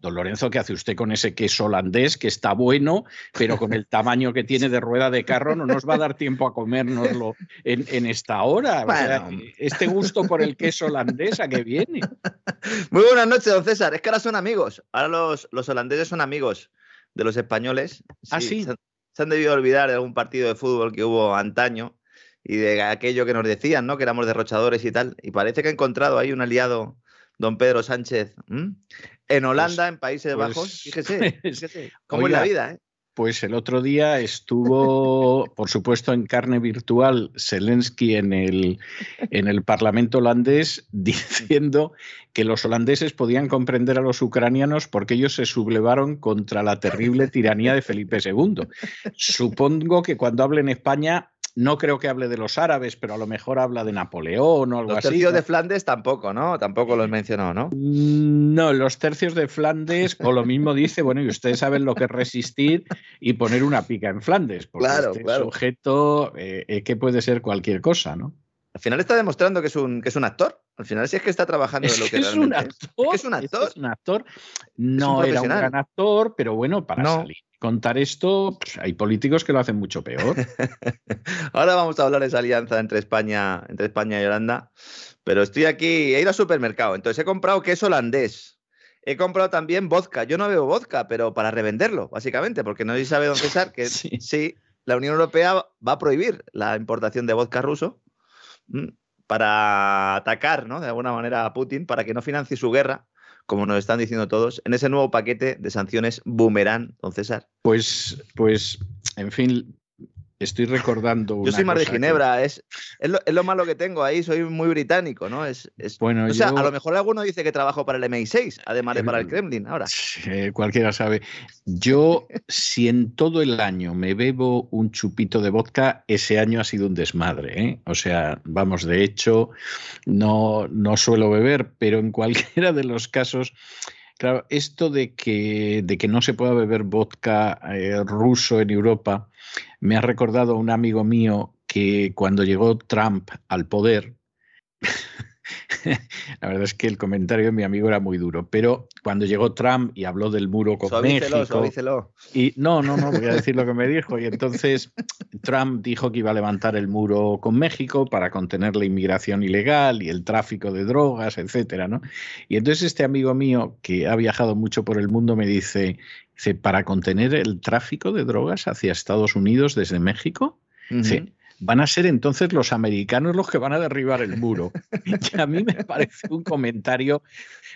Don Lorenzo, ¿qué hace usted con ese queso holandés que está bueno, pero con el tamaño que tiene de rueda de carro no nos va a dar tiempo a comérnoslo en, en esta hora? O sea, Bueno. este gusto por el queso holandés, ¿a qué viene? Muy buenas noches, don César. Es que ahora son amigos. Ahora los, los holandeses son amigos de los españoles. ¿Ah, sí? Se, han- se han debido olvidar de algún partido de fútbol que hubo antaño y de aquello que nos decían, ¿no? Que éramos derrochadores y tal. Y parece que ha encontrado ahí un aliado, don Pedro Sánchez, en Holanda, en Países pues- Bajos. Fíjese, fíjese cómo es la vida, ¿eh? Pues el otro día estuvo, por supuesto, en carne virtual Zelensky en el, en el Parlamento holandés diciendo que los holandeses podían comprender a los ucranianos porque ellos se sublevaron contra la terrible tiranía de Felipe II. Supongo que cuando hable en España, no creo que hable de los árabes, pero a lo mejor habla de Napoleón o algo Los así. tercios ¿no? de Flandes tampoco, ¿no? Tampoco los mencionó, ¿no? No, los tercios de Flandes, o lo mismo dice, bueno, y ustedes saben lo que es resistir y poner una pica en Flandes, porque Claro, este claro. sujeto eh, eh, que puede ser cualquier cosa, ¿no? Al final está demostrando que es un, que es un actor. Al final sí es que está trabajando Es de lo que que, es un actor. Es que es un actor. es un actor. No era un profesional. gran actor, pero bueno, para No. salir contar esto, pues, hay políticos que lo hacen mucho peor. Ahora vamos a hablar de esa alianza entre España, entre España y Holanda. Pero estoy aquí, he ido al supermercado, entonces he comprado queso holandés. He comprado también vodka. Yo no bebo vodka, pero para revenderlo, básicamente, porque no sé si sabe don César que Sí. sí. la Unión Europea va a prohibir la importación de vodka ruso para atacar, ¿no? De alguna manera a Putin, para que no financie su guerra, como nos están diciendo todos, en ese nuevo paquete de sanciones boomerang, don César. Pues, pues, en fin, estoy recordando. Yo soy más de que- Ginebra, es, es, lo, es lo malo que tengo ahí, soy muy británico, ¿no? Es, es- Bueno, o sea, a lo mejor alguno dice que trabajo para el MI6, además de para el Kremlin, ahora. Eh, cualquiera sabe. Yo, si en todo el año me bebo un chupito de vodka, ese año ha sido un desmadre. ¿eh? O sea, vamos, de hecho, no, no suelo beber, pero en cualquiera de los casos, claro, esto de que, de que no se pueda beber vodka eh, ruso en Europa, me ha recordado un amigo mío que cuando llegó Trump al poder, la verdad es que el comentario de mi amigo era muy duro, pero cuando llegó Trump y habló del muro con Suavícelo, México, suavícelo. y no, no, no, voy a decir lo que me dijo. Y entonces Trump dijo que iba a levantar el muro con México para contener la inmigración ilegal y el tráfico de drogas, etcétera, ¿no? Y entonces este amigo mío que ha viajado mucho por el mundo me dice, dice, para contener el tráfico de drogas hacia Estados Unidos desde México, Ujú. Van a ser entonces los americanos los que van a derribar el muro. Y a mí me parece un comentario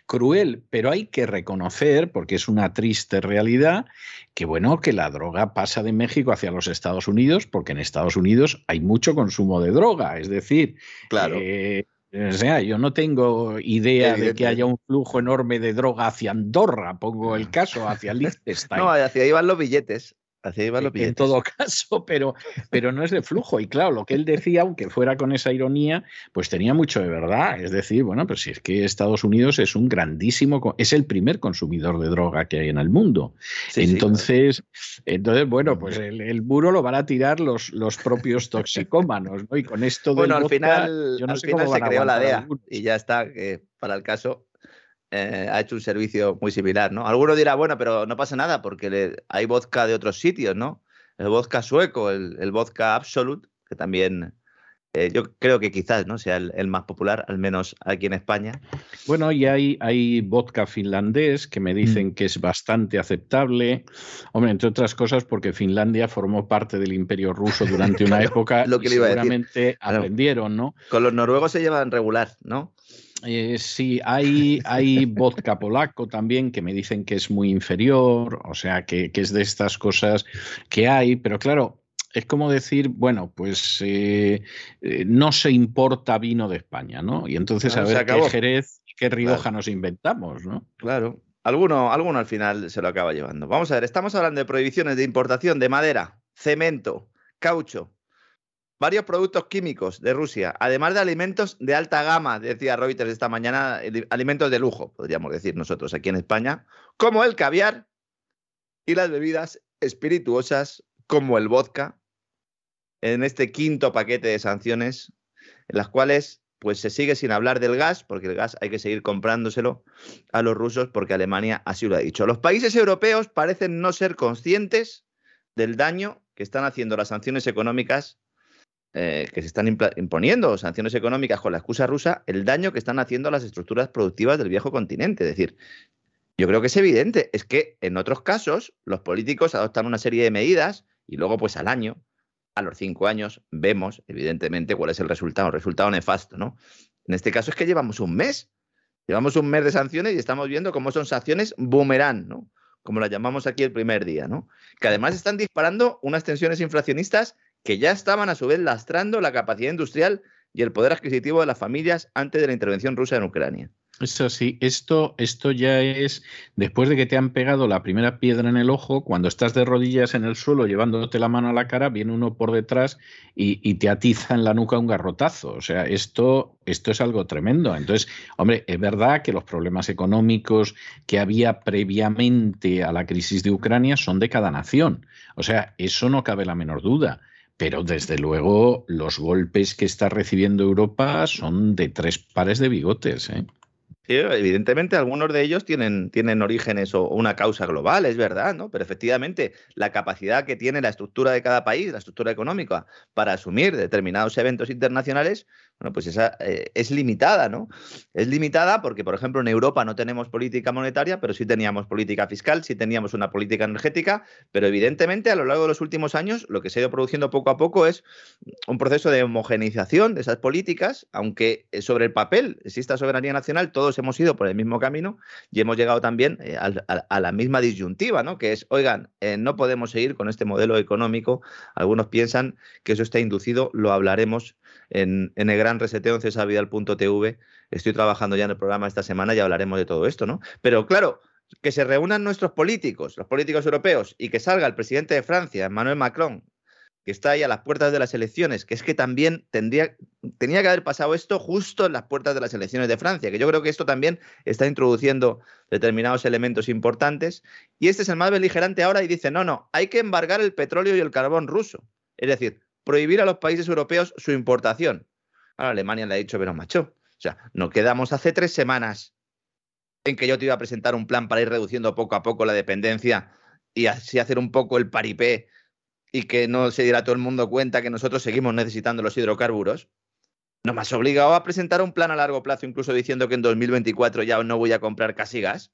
cruel, pero hay que reconocer, porque es una triste realidad, que bueno, que la droga pasa de México hacia los Estados Unidos, porque en Estados Unidos hay mucho consumo de droga. Es decir, Claro. eh, o sea, yo no tengo idea de que haya un flujo enorme de droga hacia Andorra, pongo el caso, hacia Liechtenstein. No, hacia ahí van los billetes. Hacia ahí van los billetes. en todo caso, pero, pero no es de flujo. Y claro, lo que él decía, aunque fuera con esa ironía, pues tenía mucho de verdad. Es decir, bueno, pues si es que Estados Unidos es un grandísimo, es el primer consumidor de droga que hay en el mundo. Sí, sí. entonces, entonces, bueno, pues el, el muro lo van a tirar los, los propios toxicómanos, ¿no? Y con esto del Bueno, al vodka, final, yo no al sé final cómo se creó la DEA algunos. y ya está, para el caso eh, ha hecho un servicio muy similar, ¿no? Alguno dirá, bueno, pero no pasa nada porque le- hay vodka de otros sitios, ¿no? el vodka sueco, el, el vodka Absolute, que también eh, yo creo que quizás no sea el, más popular, al menos aquí en España. Bueno, y hay, hay vodka finlandés que me dicen mm. que es bastante aceptable. Hombre, entre otras cosas, porque Finlandia formó parte del Imperio Ruso durante una época Lo que y seguramente aprendieron, ¿no? Con los noruegos se llevan regular, ¿no? Eh, sí, hay, hay vodka polaco también que me dicen que es muy inferior, o sea, que, que es de estas cosas que hay, pero claro, es como decir, bueno, pues eh, eh, no se importa vino de España, ¿no? Y entonces a ver qué Jerez, qué Rioja nos inventamos, ¿no? Claro. Alguno, alguno al final se lo acaba llevando. Vamos a ver, estamos hablando de prohibiciones de importación de madera, cemento, caucho, varios productos químicos de Rusia, además de alimentos de alta gama, decía Reuters esta mañana, alimentos de lujo, podríamos decir nosotros aquí en España, como el caviar y las bebidas espirituosas como el vodka, en este quinto paquete de sanciones, en las cuales pues se sigue sin hablar del gas, porque el gas hay que seguir comprándoselo a los rusos porque Alemania así lo ha dicho. Los países europeos parecen no ser conscientes del daño que están haciendo las sanciones económicas eh, que se están imponiendo, sanciones económicas con la excusa rusa, el daño que están haciendo a las estructuras productivas del viejo continente. Es decir, yo creo que es evidente, es que en otros casos los políticos adoptan una serie de medidas y luego pues al año a los cinco años vemos, evidentemente, cuál es el resultado, resultado nefasto, ¿no? En este caso es que llevamos un mes, llevamos un mes de sanciones y estamos viendo cómo son sanciones boomerang, ¿no? Como las llamamos aquí el primer día, ¿no? Que además están disparando unas tensiones inflacionistas que ya estaban a su vez lastrando la capacidad industrial y el poder adquisitivo de las familias antes de la intervención rusa en Ucrania. Eso sí, esto, esto ya es después de que te han pegado la primera piedra en el ojo, cuando estás de rodillas en el suelo llevándote la mano a la cara, viene uno por detrás y, te atiza en la nuca un garrotazo. O sea, esto, esto es algo tremendo. Entonces, hombre, es verdad que los problemas económicos que había previamente a la crisis de Ucrania son de cada nación. O sea, eso no cabe la menor duda. Pero desde luego los golpes que está recibiendo Europa son de tres pares de bigotes. ¿eh? evidentemente algunos de ellos tienen, tienen orígenes o una causa global, es verdad, ¿no? Pero efectivamente la capacidad que tiene la estructura de cada país, la estructura económica, para asumir determinados eventos internacionales, bueno, pues esa eh, es limitada, ¿no? Es limitada porque, por ejemplo, en Europa no tenemos política monetaria, pero sí teníamos política fiscal, sí teníamos una política energética, pero evidentemente a lo largo de los últimos años lo que se ha ido produciendo poco a poco es un proceso de homogenización de esas políticas, aunque sobre el papel exista soberanía nacional, todos hemos ido por el mismo camino y hemos llegado también eh, a, la misma disyuntiva, ¿no? Que es, oigan, eh, no podemos seguir con este modelo económico. Algunos piensan que eso está inducido, lo hablaremos en, el gran reseteo en. Estoy trabajando ya en el programa esta semana y hablaremos de todo esto, ¿no? Pero claro, que se reúnan nuestros políticos, los políticos europeos, y que salga el presidente de Francia, Emmanuel Macron, que está ahí a las puertas de las elecciones, que es que también tendría, tenía que haber pasado esto justo en las puertas de las elecciones de Francia, que yo creo que esto también está introduciendo determinados elementos importantes. Y este es el más beligerante ahora y dice, no, no, hay que embargar el petróleo y el carbón ruso. Es decir, prohibir a los países europeos su importación. Ahora Alemania le ha dicho, pero macho, o sea, no quedamos hace tres semanas en que yo te iba a presentar un plan para ir reduciendo poco a poco la dependencia y así hacer un poco el paripé y que no se diera todo el mundo cuenta que nosotros seguimos necesitando los hidrocarburos. No me has obligado a presentar un plan a largo plazo, incluso diciendo que en 2024 ya no voy a comprar casi gas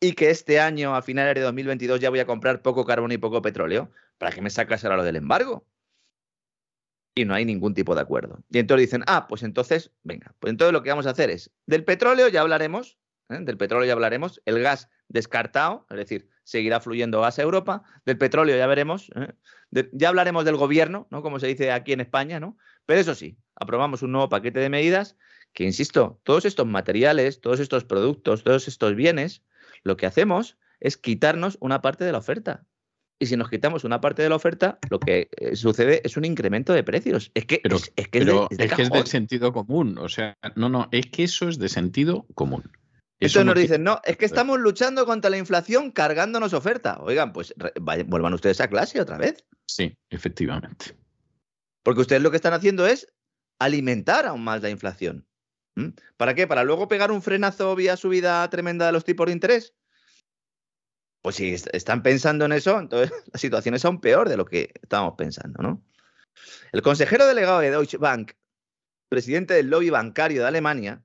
y que este año, a finales de 2022, ya voy a comprar poco carbón y poco petróleo. ¿Para qué me sacas ahora lo del embargo? Y no hay ningún tipo de acuerdo. Y entonces dicen, ah, pues entonces, venga, pues entonces lo que vamos a hacer es, del petróleo ya hablaremos, ¿eh? del petróleo ya hablaremos, el gas descartado, es decir, seguirá fluyendo gas a Europa, del petróleo ya veremos, ¿eh? ya hablaremos del gobierno, ¿no? Como se dice aquí en España, ¿no? Pero eso sí, aprobamos un nuevo paquete de medidas que, insisto, todos estos materiales, todos estos productos, todos estos bienes, lo que hacemos es quitarnos una parte de la oferta y si nos quitamos una parte de la oferta, lo que eh, sucede es un incremento de precios. Es que, es, que, es, de, sentido común. O sea, no, no, es que eso es de sentido común. Eso nos dicen, no, es que estamos luchando contra la inflación cargándonos oferta. Oigan, pues vuelvan ustedes a clase otra vez. Sí, efectivamente. Porque ustedes lo que están haciendo es alimentar aún más la inflación. ¿Para qué? ¿Para luego pegar un frenazo vía subida tremenda de los tipos de interés? Pues si están pensando en eso, entonces la situación es aún peor de lo que estábamos pensando, ¿no? El consejero delegado de Deutsche Bank, presidente del lobby bancario de Alemania,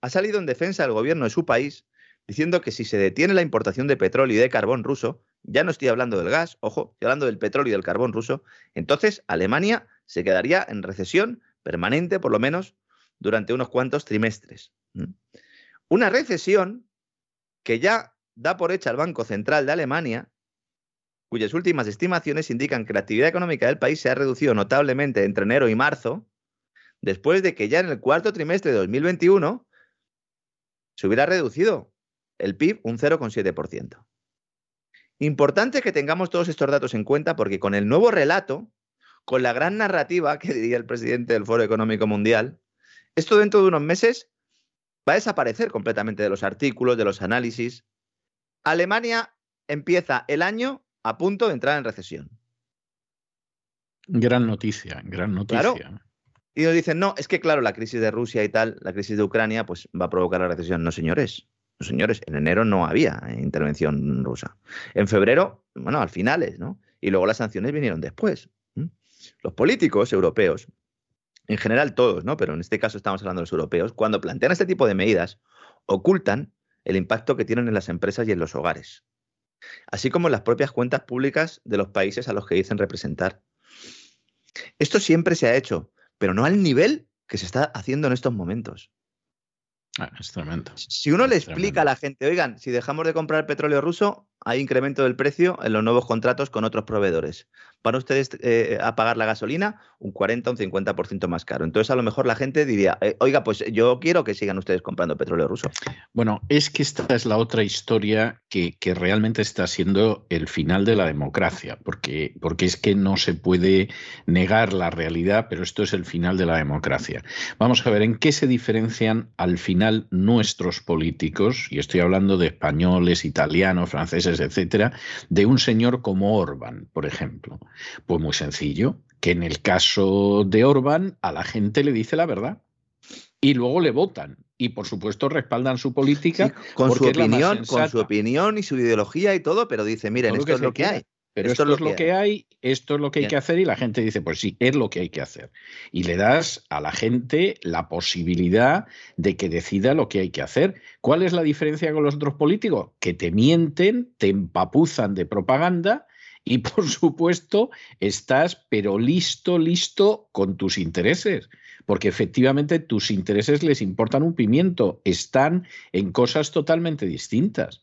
ha salido en defensa del gobierno de su país diciendo que si se detiene la importación de petróleo y de carbón ruso, ya no estoy hablando del gas, ojo, estoy hablando del petróleo y del carbón ruso, entonces Alemania se quedaría en recesión permanente, por lo menos, durante unos cuantos trimestres. Una recesión que ya da por hecha el Banco Central de Alemania, cuyas últimas estimaciones indican que la actividad económica del país se ha reducido notablemente entre enero y marzo, después de que ya en el cuarto trimestre de 2021 se hubiera reducido el PIB un 0,7%. Importante que tengamos todos estos datos en cuenta porque con el nuevo relato, con la gran narrativa que diría el presidente del Foro Económico Mundial, esto dentro de unos meses va a desaparecer completamente de los artículos, de los análisis. Alemania empieza el año a punto de entrar en recesión. Gran noticia, gran noticia. Y nos dicen, no, es que claro, la crisis de Rusia y tal, la crisis de Ucrania, pues va a provocar la recesión. No, señores. No, señores, en enero no había intervención rusa. En febrero, bueno, al finales, ¿no? Y luego las sanciones vinieron después. Los políticos europeos, en general todos, ¿no? Pero en este caso estamos hablando de los europeos, cuando plantean este tipo de medidas, ocultan el impacto que tienen en las empresas y en los hogares, así como en las propias cuentas públicas de los países a los que dicen representar. Esto siempre se ha hecho, pero no al nivel que se está haciendo en estos momentos. Ah, es tremendo. Si uno le explica a la gente, oigan, si dejamos de comprar petróleo ruso, hay incremento del precio en los nuevos contratos con otros proveedores. Van ustedes eh, a pagar la gasolina un 40 o un 50% más caro. Entonces, a lo mejor la gente diría, eh, oiga, pues yo quiero que sigan ustedes comprando petróleo ruso. Bueno, es que esta es la otra historia que, realmente está siendo el final de la democracia, porque, porque es que no se puede negar la realidad, pero esto es el final de la democracia. Vamos a ver en qué se diferencian al final nuestros políticos, y estoy hablando de españoles, italianos, franceses, etcétera, de un señor como Orban, por ejemplo. Pues muy sencillo, que en el caso de Orban a la gente le dice la verdad y luego le votan y por supuesto respaldan su política con su opinión, con su opinión y su ideología y todo, pero dice, miren, esto es lo que hay. Pero esto, es lo que, hay. esto es lo que hay que hacer y la gente dice, pues sí, es lo que hay que hacer. Y le das a la gente la posibilidad de que decida lo que hay que hacer. ¿Cuál es la diferencia con los otros políticos? Que te mienten, te empapuzan de propaganda y por supuesto estás, pero listo, listo con tus intereses. Porque efectivamente tus intereses les importan un pimiento, están en cosas totalmente distintas.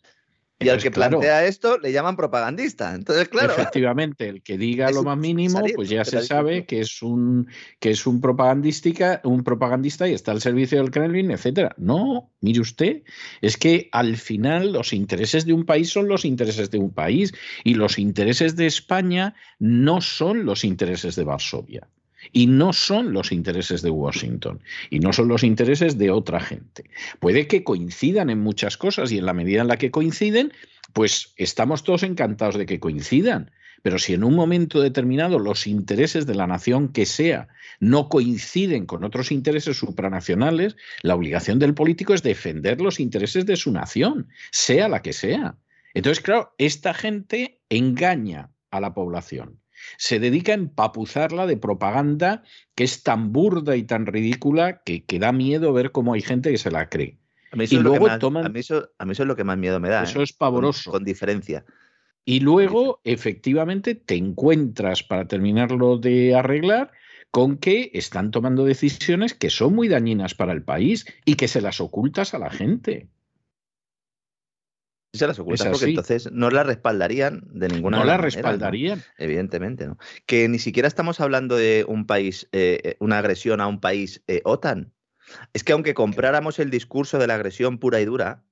Y al que plantea esto le llaman propagandista. Entonces, claro. Efectivamente, el que diga lo más mínimo, pues ya se sabe que es un que es un propagandística, un propagandista y está al servicio del Kremlin, etcétera. No, mire usted, es que al final los intereses de un país son los intereses de un país y los intereses de España no son los intereses de Varsovia. Y no son los intereses de Washington y no son los intereses de otra gente. Puede que coincidan en muchas cosas y en la medida en la que coinciden, pues estamos todos encantados de que coincidan. Pero si en un momento determinado los intereses de la nación que sea no coinciden con otros intereses supranacionales, la obligación del político es defender los intereses de su nación, sea la que sea. Entonces, claro, esta gente engaña a la población se dedica a empapuzarla de propaganda que es tan burda y tan ridícula que, da miedo ver cómo hay gente que se la cree. A mí eso, es, lo que más, a mí eso, es lo que más miedo me da. Eso ¿eh? es pavoroso. Con, diferencia. Y luego, efectivamente, te encuentras, para terminarlo de arreglar, con que están tomando decisiones que son muy dañinas para el país y que se las ocultas a la gente se las ocultan porque entonces no las respaldarían de ninguna manera. No las respaldarían. Evidentemente, ¿no? Que ni siquiera estamos hablando de un país, eh, eh, una agresión a un país eh, OTAN. Es que aunque compráramos el discurso de la agresión pura y dura,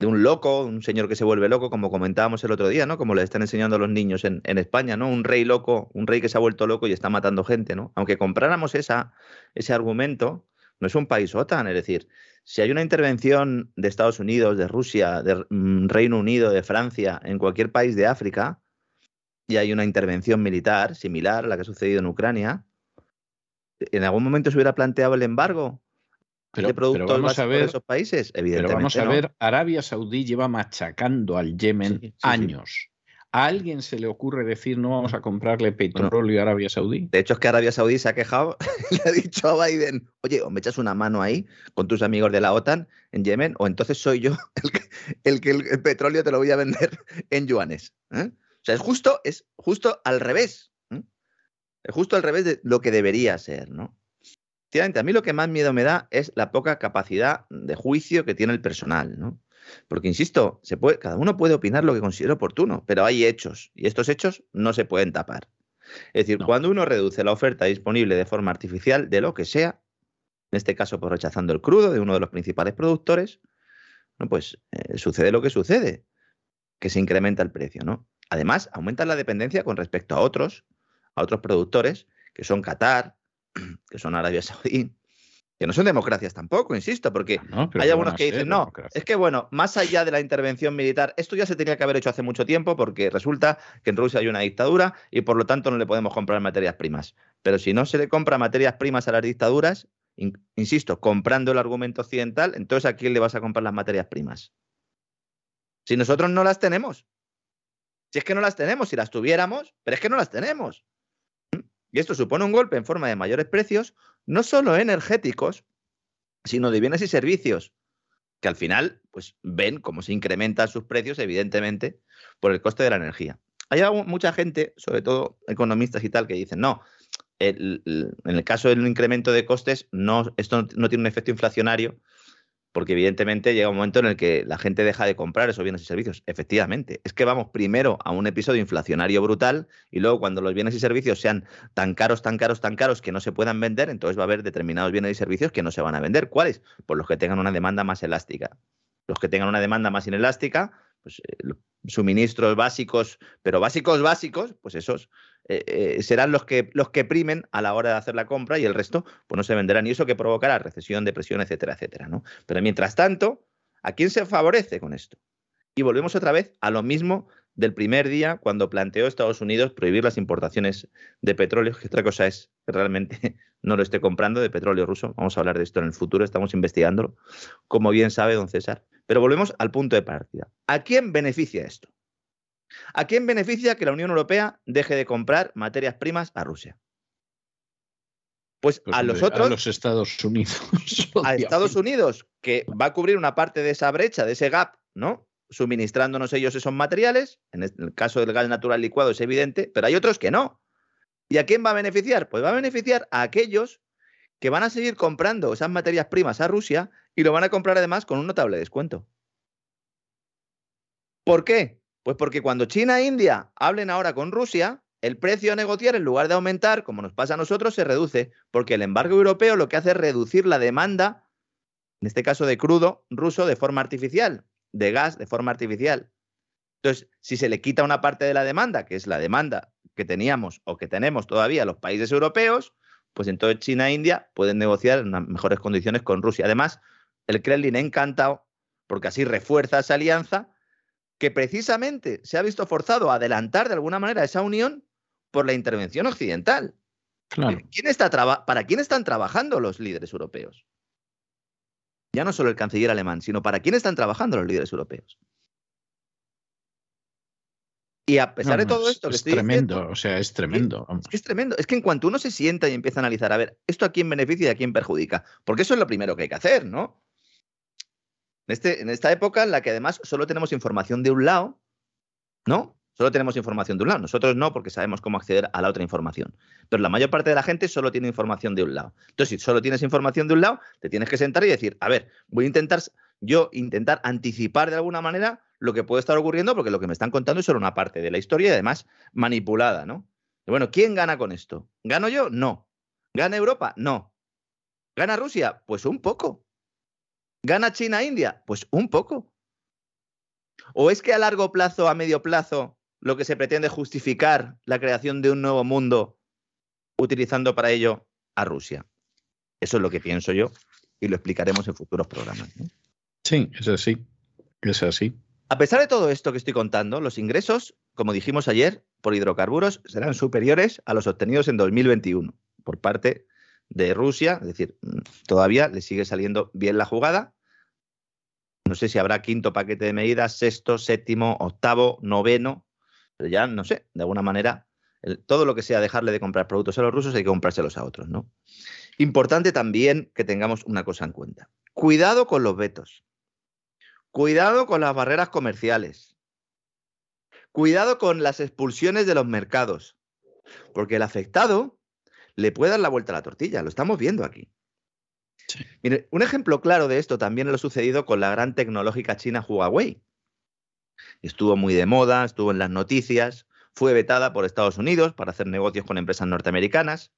de un loco, un señor que se vuelve loco, como comentábamos el otro día, ¿no? Como le están enseñando a los niños en, en España, ¿no? Un rey loco, un rey que se ha vuelto loco y está matando gente, ¿no? Aunque compráramos esa, ese argumento, no es un país OTAN, es decir, si hay una intervención de Estados Unidos, de Rusia, de mm, Reino Unido, de Francia, en cualquier país de África, y hay una intervención militar similar a la que ha sucedido en Ucrania, ¿en algún momento se hubiera planteado el embargo pero, de productos pero vamos a ver, de esos países? Evidentemente. Pero vamos a no. ver, Arabia Saudí lleva machacando al Yemen Sí, sí, sí. ¿A alguien se le ocurre decir no vamos a comprarle petróleo a Arabia Saudí? De hecho, es que Arabia Saudí se ha quejado, le ha dicho a Biden, oye, o me echas una mano ahí con tus amigos de la OTAN en Yemen, o entonces soy yo el que el, que el- el petróleo te lo voy a vender en yuanes. ¿eh? O sea, es justo, es justo al revés. ¿eh? Es justo al revés de lo que debería ser, ¿no? Efectivamente, a mí lo que más miedo me da es la poca capacidad de juicio que tiene el personal, ¿no? Porque, insisto, se puede, cada uno puede opinar lo que considere oportuno, pero hay hechos, y estos hechos no se pueden tapar. Es decir, No. cuando uno reduce la oferta disponible de forma artificial de lo que sea, en este caso por rechazando el crudo de uno de los principales productores, bueno, pues eh, sucede lo que sucede, que se incrementa el precio, ¿no? Además, aumenta la dependencia con respecto a otros, a otros productores, que son Qatar, que son Arabia Saudí, que no son democracias tampoco, insisto, porque No, hay ¿qué algunos que dicen, no, democracia? es que bueno, más allá de la intervención militar, esto ya se tenía que haber hecho hace mucho tiempo porque resulta que en Rusia hay una dictadura y por lo tanto no le podemos comprar materias primas. Pero si no se le compra materias primas a las dictaduras, in- insisto, comprando el argumento occidental, entonces ¿a quién le vas a comprar las materias primas? Si nosotros no las tenemos. Si es que no las tenemos, si las tuviéramos, pero es que no las tenemos. Y esto supone un golpe en forma de mayores precios, no solo energéticos, sino de bienes y servicios, que al final pues, ven cómo se incrementan sus precios, evidentemente, por el coste de la energía. Hay mucha gente, sobre todo economistas y tal, que dicen, no, en el caso del incremento de costes, no, esto no tiene un efecto inflacionario, porque evidentemente llega un momento en el que la gente deja de comprar esos bienes y servicios. Efectivamente, es que vamos primero a un episodio inflacionario brutal y luego cuando los bienes y servicios sean tan caros, tan caros, tan caros que no se puedan vender, entonces va a haber determinados bienes y servicios que no se van a vender. ¿Cuáles? Pues los que tengan una demanda más elástica. Los que tengan una demanda más inelástica, pues eh, suministros básicos, pero básicos básicos, pues esos eh, eh, serán los que, los que primen a la hora de hacer la compra y el resto pues no se venderán. Y eso que provocará recesión, depresión, etcétera, etcétera. ¿no? Pero mientras tanto, ¿a quién se favorece con esto? Y volvemos otra vez a lo mismo del primer día cuando planteó Estados Unidos prohibir las importaciones de petróleo, que otra cosa es que realmente no lo esté comprando de petróleo ruso. Vamos a hablar de esto en el futuro, estamos investigándolo, como bien sabe don César. Pero volvemos al punto de partida. ¿A quién beneficia esto? ¿A quién beneficia que la Unión Europea deje de comprar materias primas a Rusia? Pues, Pues, a los otros, A los Estados Unidos. a Estados. Unidos, que va a cubrir una parte de esa brecha, de ese gap, ¿no? Suministrándonos ellos esos materiales. En el caso del gas natural licuado es evidente, pero hay otros que no. ¿Y a quién va a beneficiar? Pues va a beneficiar a aquellos que van a seguir comprando esas materias primas a Rusia y lo van a comprar además con un notable descuento. ¿Por qué? Pues porque cuando China e India hablen ahora con Rusia, el precio a negociar, en lugar de aumentar, como nos pasa a nosotros, se reduce, porque el embargo europeo lo que hace es reducir la demanda, en este caso de crudo ruso, de forma artificial, de gas de forma artificial. Entonces, si se le quita una parte de la demanda, que es la demanda que teníamos o que tenemos todavía los países europeos, pues entonces China e India pueden negociar en mejores condiciones con Rusia. Además, el Kremlin encantado, porque así refuerza esa alianza, que precisamente se ha visto forzado a adelantar de alguna manera esa unión por la intervención occidental. Claro. ¿Quién está ¿Para quién están trabajando los líderes europeos? Ya no solo el canciller alemán, sino para quién están trabajando los líderes europeos. Y a pesar de No, todo es- esto que es estoy tremendo, diciendo, o sea, es tremendo. es que es tremendo. Es que en cuanto uno se sienta y empieza a analizar, a ver, ¿esto a quién beneficia y a quién perjudica? Porque eso es lo primero que hay que hacer, ¿no? En, este, en esta época en la que además solo tenemos información de un lado, ¿no? Solo tenemos información de un lado. Nosotros no, porque sabemos cómo acceder a la otra información. Pero la mayor parte de la gente solo tiene información de un lado. Entonces, si solo tienes información de un lado, te tienes que sentar y decir, a ver, voy a intentar yo intentar anticipar de alguna manera lo que puede estar ocurriendo, porque lo que me están contando es solo una parte de la historia y además manipulada, ¿no? Y bueno, ¿quién gana con esto? ¿Gano yo? No. ¿Gana Europa? No. ¿Gana Rusia? Pues un poco. ¿Gana China e India? Pues un poco. ¿O es que a largo plazo, a medio plazo, lo que se pretende es justificar la creación de un nuevo mundo utilizando para ello a Rusia? Eso es lo que pienso yo y lo explicaremos en futuros programas. ¿no? Sí, es así. Es así. A pesar de todo esto que estoy contando, los ingresos, como dijimos ayer, por hidrocarburos serán superiores a los obtenidos en 2021 por parte de Rusia, es decir, todavía le sigue saliendo bien la jugada. No sé si habrá quinto paquete de medidas, sexto, séptimo, octavo, noveno, pero ya no sé, de alguna manera, todo lo que sea dejarle de comprar productos a los rusos hay que comprárselos a otros, ¿no? Importante también que tengamos una cosa en cuenta. Cuidado con los vetos. Cuidado con las barreras comerciales. Cuidado con las expulsiones de los mercados. Porque el afectado le puede dar la vuelta a la tortilla. Lo estamos viendo aquí. Mire, un ejemplo claro de esto también lo sucedido con la gran tecnológica china Huawei. Estuvo muy de moda, estuvo en las noticias, fue vetada por Estados Unidos para hacer negocios con empresas norteamericanas,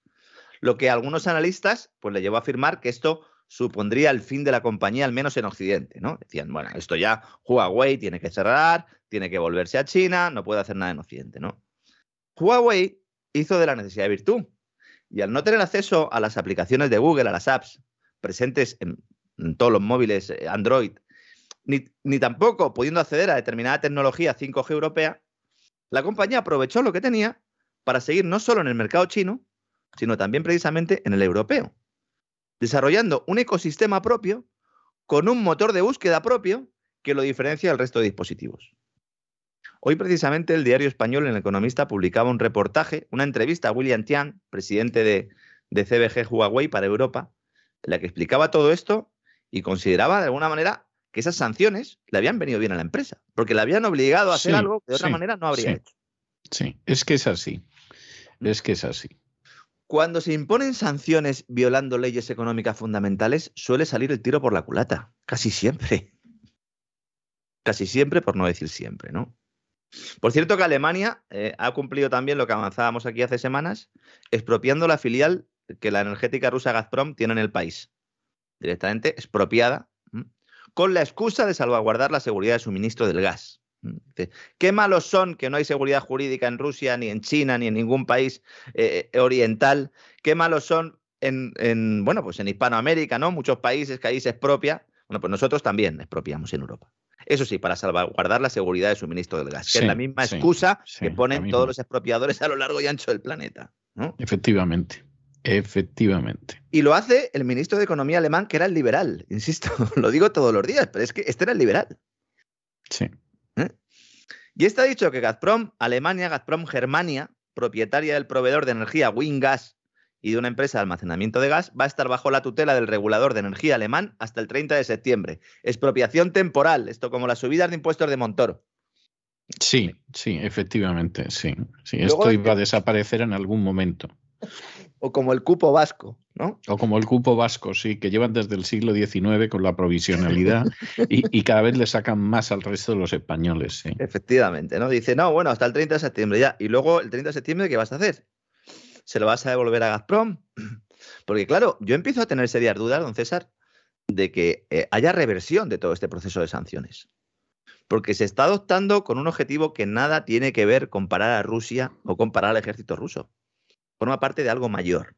lo que a algunos analistas pues, le llevó a afirmar que esto supondría el fin de la compañía, al menos en Occidente. ¿no? Decían, bueno, esto ya Huawei tiene que cerrar, tiene que volverse a China, no puede hacer nada en Occidente. ¿no? Huawei hizo de la necesidad de virtud. Y al no tener acceso a las aplicaciones de Google, a las apps presentes en, todos los móviles eh, Android, ni, ni, tampoco pudiendo acceder a determinada tecnología 5G europea, la compañía aprovechó lo que tenía para seguir no solo en el mercado chino, sino también precisamente en el europeo, desarrollando un ecosistema propio con un motor de búsqueda propio que lo diferencia del resto de dispositivos. Hoy precisamente el diario español El Economista publicaba un reportaje, una entrevista a William Tian, presidente de, de CBG Huawei para Europa, en la que explicaba todo esto y consideraba de alguna manera que esas sanciones le habían venido bien a la empresa, porque le habían obligado a hacer algo que de otra manera no habría hecho. Sí, es que es así. Es que es así. Cuando se imponen sanciones violando leyes económicas fundamentales, suele salir el tiro por la culata, casi siempre. Casi siempre, por no decir siempre, ¿no? Por cierto que Alemania eh, ha cumplido también lo que avanzábamos aquí hace semanas, expropiando la filial que la energética rusa Gazprom tiene en el país. Directamente expropiada, con la excusa de salvaguardar la seguridad de suministro del gas. Qué malos son que no hay seguridad jurídica en Rusia, ni en China, ni en ningún país eh, oriental. Qué malos son en, en, bueno, pues en Hispanoamérica, ¿no? Muchos países que ahí se expropia. Bueno, pues nosotros también expropiamos en Europa. Eso sí, para salvaguardar la seguridad de suministro del gas, que es la misma excusa que ponen todos los expropiadores a lo largo y ancho del planeta. Efectivamente. Efectivamente. Y lo hace el ministro de Economía alemán, que era el liberal, insisto, lo digo todos los días, pero es que este era el liberal. Sí. ¿Eh? Y está dicho que Gazprom, Alemania, Gazprom Germania, propietaria del proveedor de energía Wingas y de una empresa de almacenamiento de gas, va a estar bajo la tutela del regulador de energía alemán hasta el 30 de septiembre. Expropiación temporal, esto como las subidas de impuestos de Montoro. Sí, sí, efectivamente, sí. sí esto iba a desaparecer en algún momento. O como el cupo vasco, ¿no? O como el cupo vasco, sí, que llevan desde el siglo XIX con la provisionalidad y, cada vez le sacan más al resto de los españoles, sí. Efectivamente, ¿no? Dice, no, bueno, hasta el 30 de septiembre ya. Y luego el 30 de septiembre, ¿qué vas a hacer? ¿Se lo vas a devolver a Gazprom? Porque claro, yo empiezo a tener serias dudas, don César, de que eh, haya reversión de todo este proceso de sanciones. Porque se está adoptando con un objetivo que nada tiene que ver con parar a Rusia o con parar al ejército ruso forma parte de algo mayor.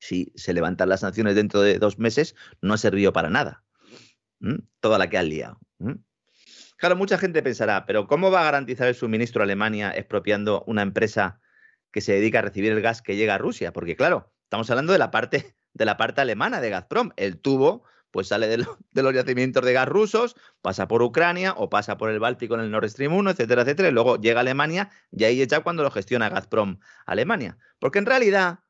Si se levantan las sanciones dentro de dos meses, no ha servido para nada. Toda la que han liado. Claro, mucha gente pensará, pero ¿cómo va a garantizar el suministro a Alemania expropiando una empresa que se dedica a recibir el gas que llega a Rusia? Porque claro, estamos hablando de la parte, de la parte alemana de Gazprom. El tubo pues sale de, los yacimientos de gas rusos, pasa por Ucrania o pasa por el Báltico en el Nord Stream 1, etcétera, etcétera, y luego llega a Alemania y ahí ya cuando lo gestiona Gazprom Alemania. Porque en realidad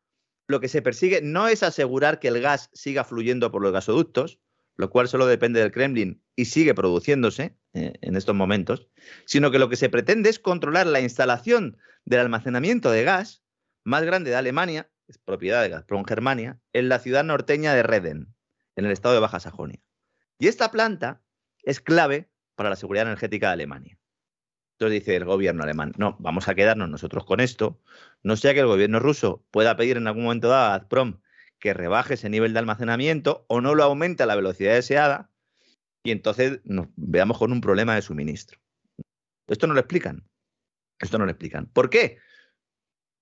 lo que se persigue no es asegurar que el gas siga fluyendo por los gasoductos, lo cual solo depende del Kremlin y sigue produciéndose eh, en estos momentos, sino que lo que se pretende es controlar la instalación del almacenamiento de gas más grande de Alemania, es propiedad de Gazprom Germania, en la ciudad norteña de Reden, en el estado de Baja Sajonia. Y esta planta es clave para la seguridad energética de Alemania. Entonces dice el gobierno alemán, no, vamos a quedarnos nosotros con esto, no sea que el gobierno ruso pueda pedir en algún momento dado a Gazprom que rebaje ese nivel de almacenamiento o no lo aumente a la velocidad deseada y entonces nos veamos con un problema de suministro. Esto no lo explican. Esto no lo explican. ¿Por qué?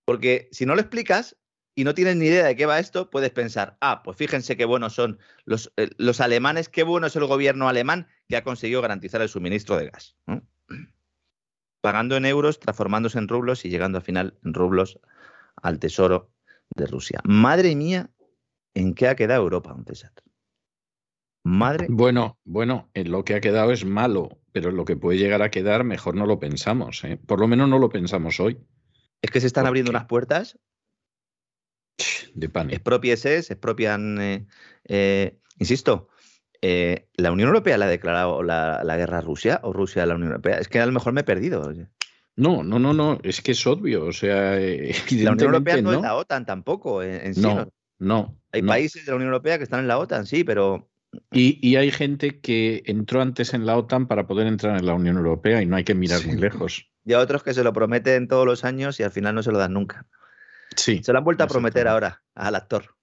Porque si no lo explicas, y no tienes ni idea de qué va esto, puedes pensar, ah, pues fíjense qué buenos son los, eh, los alemanes, qué bueno es el gobierno alemán que ha conseguido garantizar el suministro de gas. Pagando en euros, transformándose en rublos y llegando al final en rublos al tesoro de Rusia. Madre mía, ¿en qué ha quedado Europa, don César? Madre. Bueno, bueno, en lo que ha quedado es malo, pero en lo que puede llegar a quedar, mejor no lo pensamos. ¿eh? Por lo menos no lo pensamos hoy. Es que se están ¿Por abriendo unas puertas De pánico. expropiese, se expropian, eh, eh, insisto, eh, ¿la Unión Europea le ha declarado la, la guerra a Rusia o Rusia a la Unión Europea? Es que a lo mejor me he perdido. oye. No, no, no, no, es que es obvio. O sea, eh, La Unión Europea evidentemente no, no. es la OTAN tampoco, en, en sí, No, ¿no? Hay no. países de la Unión Europea que están en la OTAN, sí, pero Y, y hay gente que entró antes en la OTAN para poder entrar en la Unión Europea y no hay que mirar Sí. muy lejos. y a otros que se lo prometen todos los años y al final no se lo dan nunca. Sí. Se lo han vuelto a prometer ahora al actor.